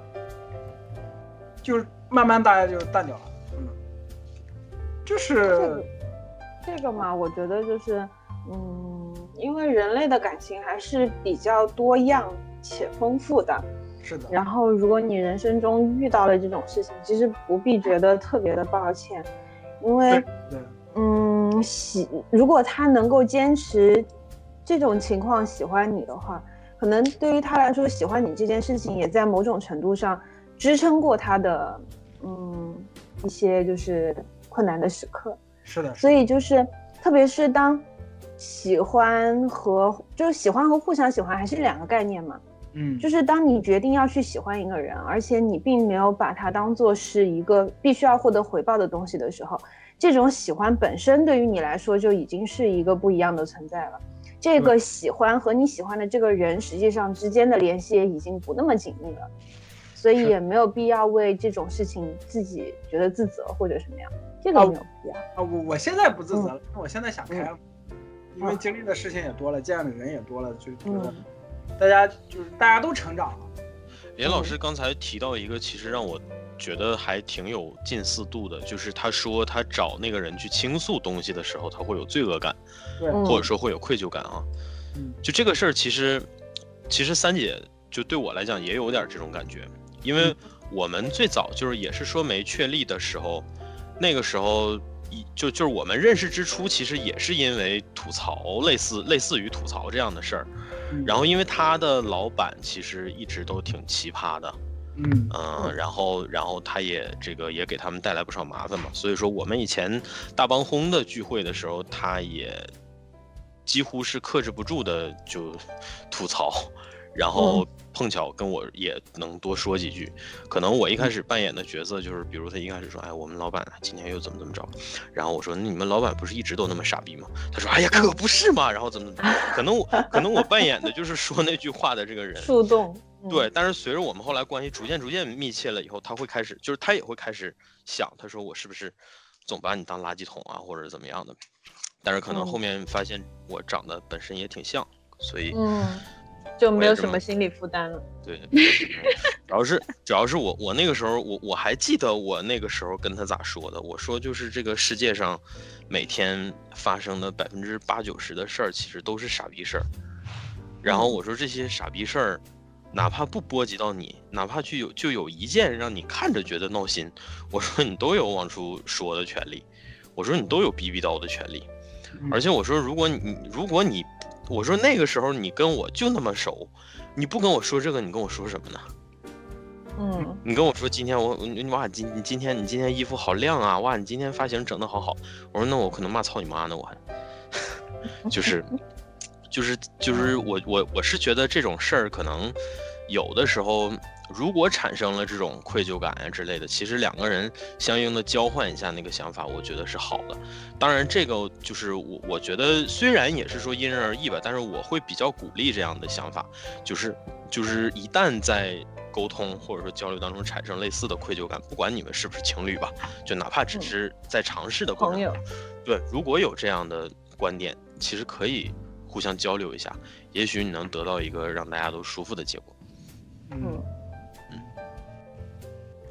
就是慢慢大家就淡掉了。嗯，就是这个嘛，我觉得就是，嗯，因为人类的感情还是比较多样且丰富的。是的。然后，如果你人生中遇到了这种事情，其实不必觉得特别的抱歉，因为，嗯，喜如果他能够坚持这种情况喜欢你的话。可能对于他来说，喜欢你这件事情也在某种程度上支撑过他的，嗯，一些就是困难的时刻。是的。所以就是特别是当喜欢和就是喜欢和互相喜欢还是两个概念嘛。嗯，就是当你决定要去喜欢一个人，而且你并没有把它当做是一个必须要获得回报的东西的时候，这种喜欢本身对于你来说就已经是一个不一样的存在了。这个喜欢和你喜欢的这个人实际上之间的联系也已经不那么紧密了，所以也没有必要为这种事情自己觉得自责或者什么样，这个没有必要。啊，我我现在不自责了，因为我现在想开了，因为经历的事情也多了，见的人也多了，就觉得。大家就是大家都成长了。连老师刚才提到一个，其实让我觉得还挺有近似度的，就是他说他找那个人去倾诉东西的时候，他会有罪恶感，或者说会有愧疚感啊。嗯，就这个事儿，其实其实三姐就对我来讲也有点这种感觉，因为我们最早就是也是说没确立的时候，那个时候一就就是我们认识之初，其实也是因为吐槽，类似类似于吐槽这样的事儿。然后，因为他的老板其实一直都挺奇葩的，嗯嗯，然后，然后他也这个也给他们带来不少麻烦嘛。所以说，我们以前大帮轰的聚会的时候，他也几乎是克制不住的就吐槽，然后。碰巧跟我也能多说几句，可能我一开始扮演的角色就是，比如他一开始说，哎，我们老板今天又怎么怎么着，然后我说，你们老板不是一直都那么傻逼吗？他说，哎呀，可不是嘛，然后怎么怎么，可能我可能我扮演的就是说那句话的这个人，树洞，对，但是随着我们后来关系逐渐逐渐密切了以后，他会开始，就是他也会开始想，他说我是不是总把你当垃圾桶啊，或者怎么样的，但是可能后面发现我长得本身也挺像，所以。就没有什么心理负担了。对，主要是主要是我我那个时候我我还记得我那个时候跟他咋说的，我说就是这个世界上每天发生的百分之八九十的事儿其实都是傻逼事儿，然后我说这些傻逼事儿，哪怕不波及到你，哪怕就有就有一件让你看着觉得闹心，我说你都有往出说的权利，我说你都有逼逼叨的权利，而且我说如果你如果你。我说那个时候你跟我就那么熟，你不跟我说这个，你跟我说什么呢？嗯，你跟我说今天我你哇今你今天你今天衣服好亮啊哇你今天发型整的好好，我说那我可能骂操你妈呢我还，就是就是就是我我我是觉得这种事儿可能有的时候。如果产生了这种愧疚感啊之类的，其实两个人相应的交换一下那个想法，我觉得是好的。当然，这个就是我我觉得虽然也是说因人而异吧，但是我会比较鼓励这样的想法，就是就是一旦在沟通或者说交流当中产生类似的愧疚感，不管你们是不是情侣吧，就哪怕只是在尝试的过程，对，如果有这样的观点，其实可以互相交流一下，也许你能得到一个让大家都舒服的结果。嗯。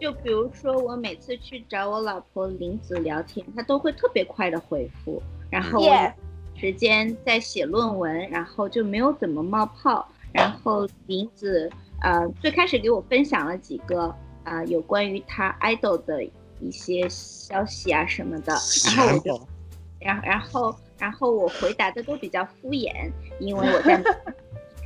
就比如说，我每次去找我老婆林子聊天，她都会特别快的回复，然后我时间在写论文，然后就没有怎么冒泡。然后林子呃最开始给我分享了几个啊有关于她 idol 的一些消息啊什么的，然后我就，然然后然后我回答的都比较敷衍，因为我在。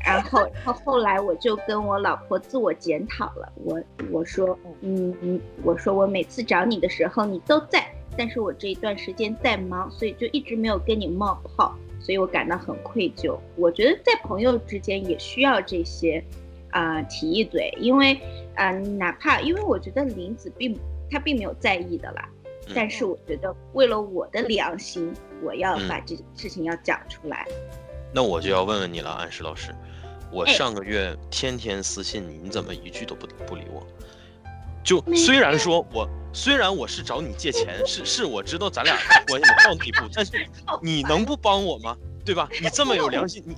然后，然后后来我就跟我老婆自我检讨了。我我说，嗯嗯，我说我每次找你的时候你都在，但是我这一段时间在忙，所以就一直没有跟你冒泡，所以我感到很愧疚。我觉得在朋友之间也需要这些，啊，提一嘴，因为，啊，哪怕因为我觉得林子并他并没有在意的啦，但是我觉得为了我的良心，我要把这事情要讲出来。那我就要问问你了，安石老师。我上个月天天私信你，你怎么一句都不不理我？就虽然说我虽然我是找你借钱，是是我知道咱俩关系到那一步，但是 你能不帮我吗？对吧？你这么有良心，你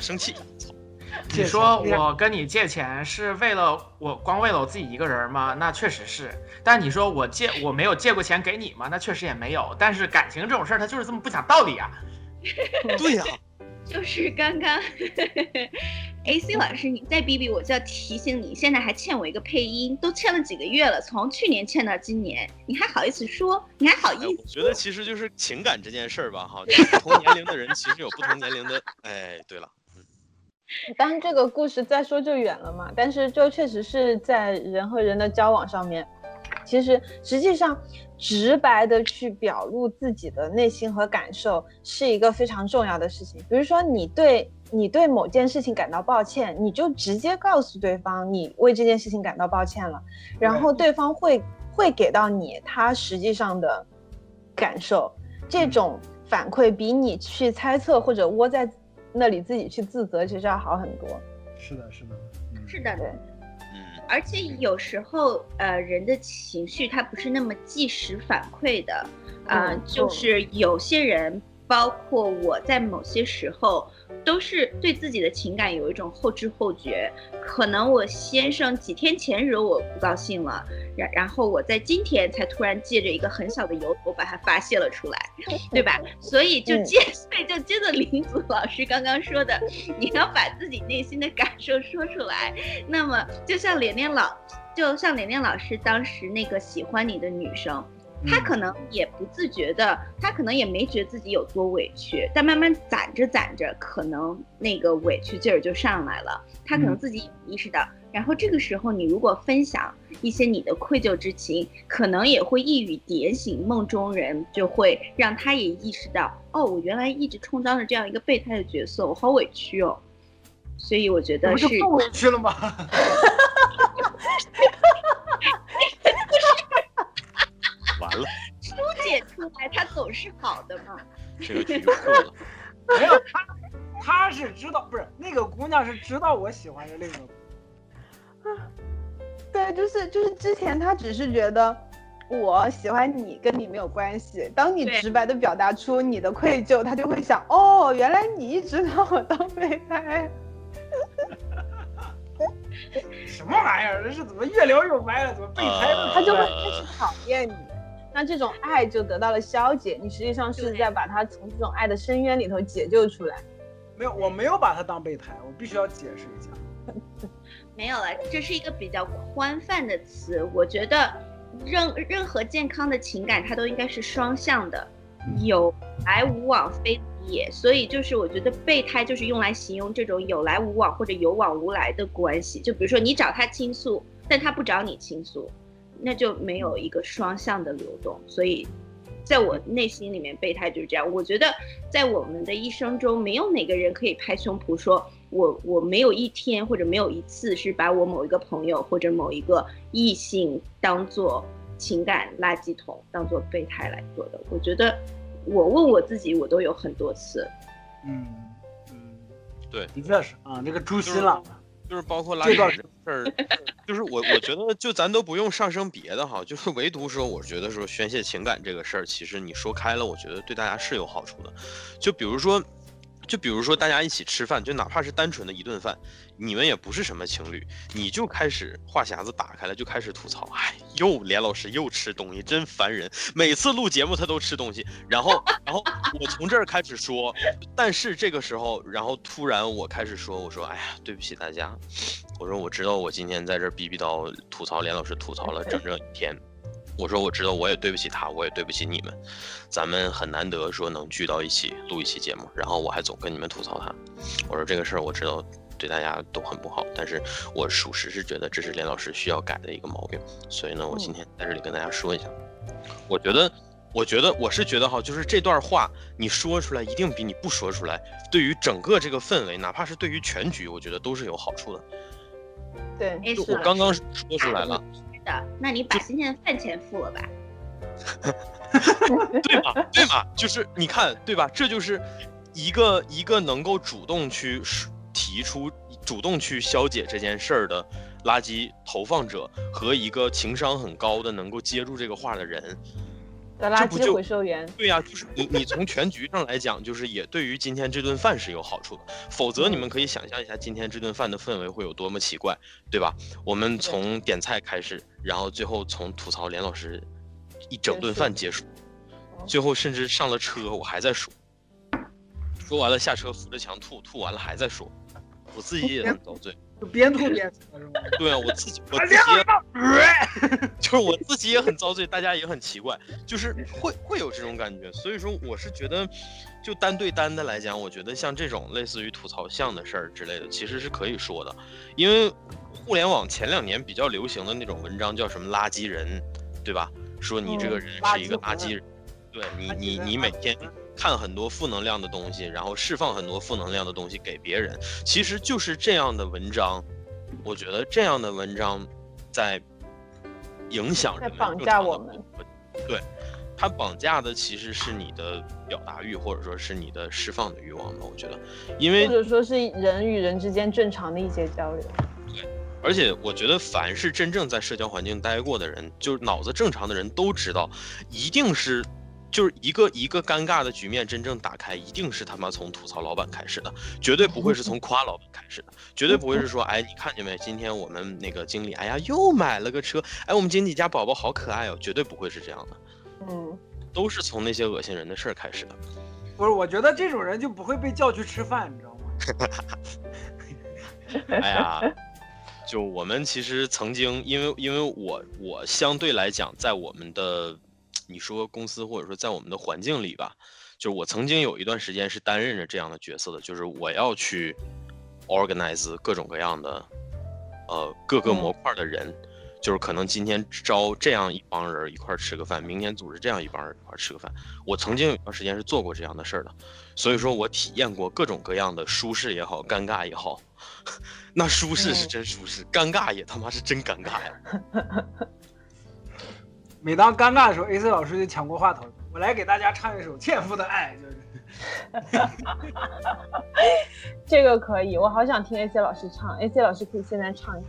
生气。你说我跟你借钱是为了我光为了我自己一个人吗？那确实是。但你说我借我没有借过钱给你吗？那确实也没有。但是感情这种事儿，它就是这么不讲道理啊。对呀。就是刚刚，A C 老师，你再逼逼我就要提醒你，现在还欠我一个配音，都欠了几个月了，从去年欠到今年，你还好意思说？你还好意思？我觉得其实就是情感这件事儿吧，哈，不同年龄的人其实有不同年龄的。哎，对了，当然这个故事再说就远了嘛，但是就确实是在人和人的交往上面，其实实际上，直白的去表露自己的内心和感受是一个非常重要的事情。比如说，你对你对某件事情感到抱歉，你就直接告诉对方你为这件事情感到抱歉了，然后对方会会给到你他实际上的感受。这种反馈比你去猜测或者窝在那里自己去自责，其实要好很多。是的，是的，是的，对。而且有时候，呃，人的情绪它不是那么即时反馈的，啊，就是有些人。包括我在某些时候，都是对自己的情感有一种后知后觉。可能我先生几天前惹我不高兴了，然然后我在今天才突然借着一个很小的由头把它发泄了出来，对吧？所以就接，所以就接着林祖老师刚刚说的，你要把自己内心的感受说出来。那么就像连连老，就像连连老师当时那个喜欢你的女生。他可能也不自觉的，他可能也没觉得自己有多委屈，但慢慢攒着攒着，可能那个委屈劲儿就上来了。他可能自己也意识到，然后这个时候你如果分享一些你的愧疚之情，可能也会一语点醒梦中人，就会让他也意识到，哦，我原来一直充当着这样一个备胎的角色，我好委屈哦。所以我觉得是更委屈了吗？解出来，他总是好的嘛。这个局错了，没有他，他是知道，不是那个姑娘是知道我喜欢着另一个。啊，对，就是就是之前他只是觉得我喜欢你，跟你没有关系。当你直白的表达出你的愧疚，他就会想，哦，原来你一直拿我当备胎。什么玩意儿？这是怎么越聊越歪了？怎么备胎了？他就会开始讨厌你。那这种爱就得到了消解，你实际上是在把他从这种爱的深渊里头解救出来。没有，我没有把他当备胎，我必须要解释一下。没有了，这是一个比较宽泛的词。我觉得任任何健康的情感，它都应该是双向的，有来无往非也。所以就是我觉得备胎就是用来形容这种有来无往或者有往无来的关系。就比如说你找他倾诉，但他不找你倾诉。那就没有一个双向的流动，所以，在我内心里面，备胎就是这样。我觉得，在我们的一生中，没有哪个人可以拍胸脯说，我我没有一天或者没有一次是把我某一个朋友或者某一个异性当做情感垃圾桶，当做备胎来做的。我觉得，我问我自己，我都有很多次。嗯嗯，对，的确是啊，那个诛心了。就是包括拉这事儿，就是我我觉得就咱都不用上升别的哈，就是唯独说，我觉得说宣泄情感这个事儿，其实你说开了，我觉得对大家是有好处的。就比如说。就比如说大家一起吃饭，就哪怕是单纯的一顿饭，你们也不是什么情侣，你就开始话匣子打开了，就开始吐槽，哎，又连老师又吃东西，真烦人。每次录节目他都吃东西，然后，然后我从这儿开始说，但是这个时候，然后突然我开始说，我说，哎呀，对不起大家，我说我知道我今天在这逼逼叨吐槽连老师吐槽了整整一天。我说我知道，我也对不起他，我也对不起你们，咱们很难得说能聚到一起录一期节目，然后我还总跟你们吐槽他。我说这个事儿我知道对大家都很不好，但是我属实是觉得这是连老师需要改的一个毛病，所以呢，我今天在这里跟大家说一下。我觉得，我觉得我是觉得哈，就是这段话你说出来一定比你不说出来，对于整个这个氛围，哪怕是对于全局，我觉得都是有好处的。对，我刚刚说出来了。那你把今天的饭钱付了吧，对吧？对吧？就是你看，对吧？这就是一个一个能够主动去提出、主动去消解这件事儿的垃圾投放者，和一个情商很高的能够接住这个话的人。垃圾回收员，对呀，就是你，你从全局上来讲，就是也对于今天这顿饭是有好处的。否则你们可以想象一下，今天这顿饭的氛围会有多么奇怪，对吧？我们从点菜开始，然后最后从吐槽连老师一整顿饭结束，最后甚至上了车，我还在说，说完了下车扶着墙吐，吐完了还在说，我自己也 很遭罪。边吐边喝是吗？对啊，我自己我自己也，就是我自己也很遭罪，大家也很奇怪，就是会会有这种感觉。所以说，我是觉得，就单对单的来讲，我觉得像这种类似于吐槽像的事儿之类的，其实是可以说的。因为互联网前两年比较流行的那种文章叫什么“垃圾人”，对吧？说你这个人是一个垃圾人，对你你你每天看很多负能量的东西，然后释放很多负能量的东西给别人，其实就是这样的文章。我觉得这样的文章在影响人们，绑架我们。对，它绑架的其实是你的表达欲，或者说是你的释放的欲望吧。我觉得，因为或者说是人与人之间正常的一些交流。对，而且我觉得，凡是真正在社交环境待过的人，就是脑子正常的人都知道，一定是。就是一个一个尴尬的局面真正打开，一定是他妈从吐槽老板开始的，绝对不会是从夸老板开始的，绝对不会是说，哎，你看见没？今天我们那个经理，哎呀，又买了个车，哎，我们经理家宝宝好可爱哦，绝对不会是这样的，嗯，都是从那些恶心人的事儿开始的。不是，我觉得这种人就不会被叫去吃饭，你知道吗？哎呀，就我们其实曾经，因为因为我我相对来讲，在我们的。你说公司或者说在我们的环境里吧，就是我曾经有一段时间是担任着这样的角色的，就是我要去 organize 各种各样的，呃，各个模块的人，就是可能今天招这样一帮人一块吃个饭，明天组织这样一帮人一块吃个饭。我曾经有一段时间是做过这样的事儿的，所以说我体验过各种各样的舒适也好，尴尬也好。那舒适是真舒适，尴尬也他妈是真尴尬呀。每当尴尬的时候，AC 老师就抢过话筒，我来给大家唱一首《纤夫的爱》，就是，这个可以，我好想听 AC 老师唱，AC 老师可以现在唱一下。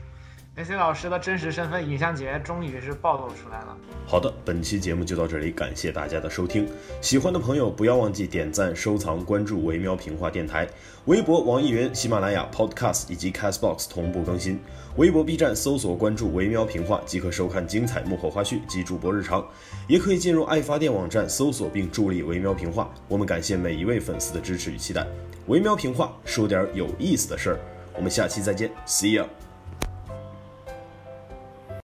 AC 老师的真实身份尹相杰终于是暴露出来了。好的，本期节目就到这里，感谢大家的收听。喜欢的朋友不要忘记点赞、收藏、关注“维喵平话电台”，微博、网易云、喜马拉雅、Podcast 以及 Castbox 同步更新。微博、B 站搜索关注“维喵评话”即可收看精彩幕后花絮及主播日常，也可以进入爱发电网站搜索并助力“维喵评话”。我们感谢每一位粉丝的支持与期待。维喵评话说点有意思的事儿，我们下期再见，See you。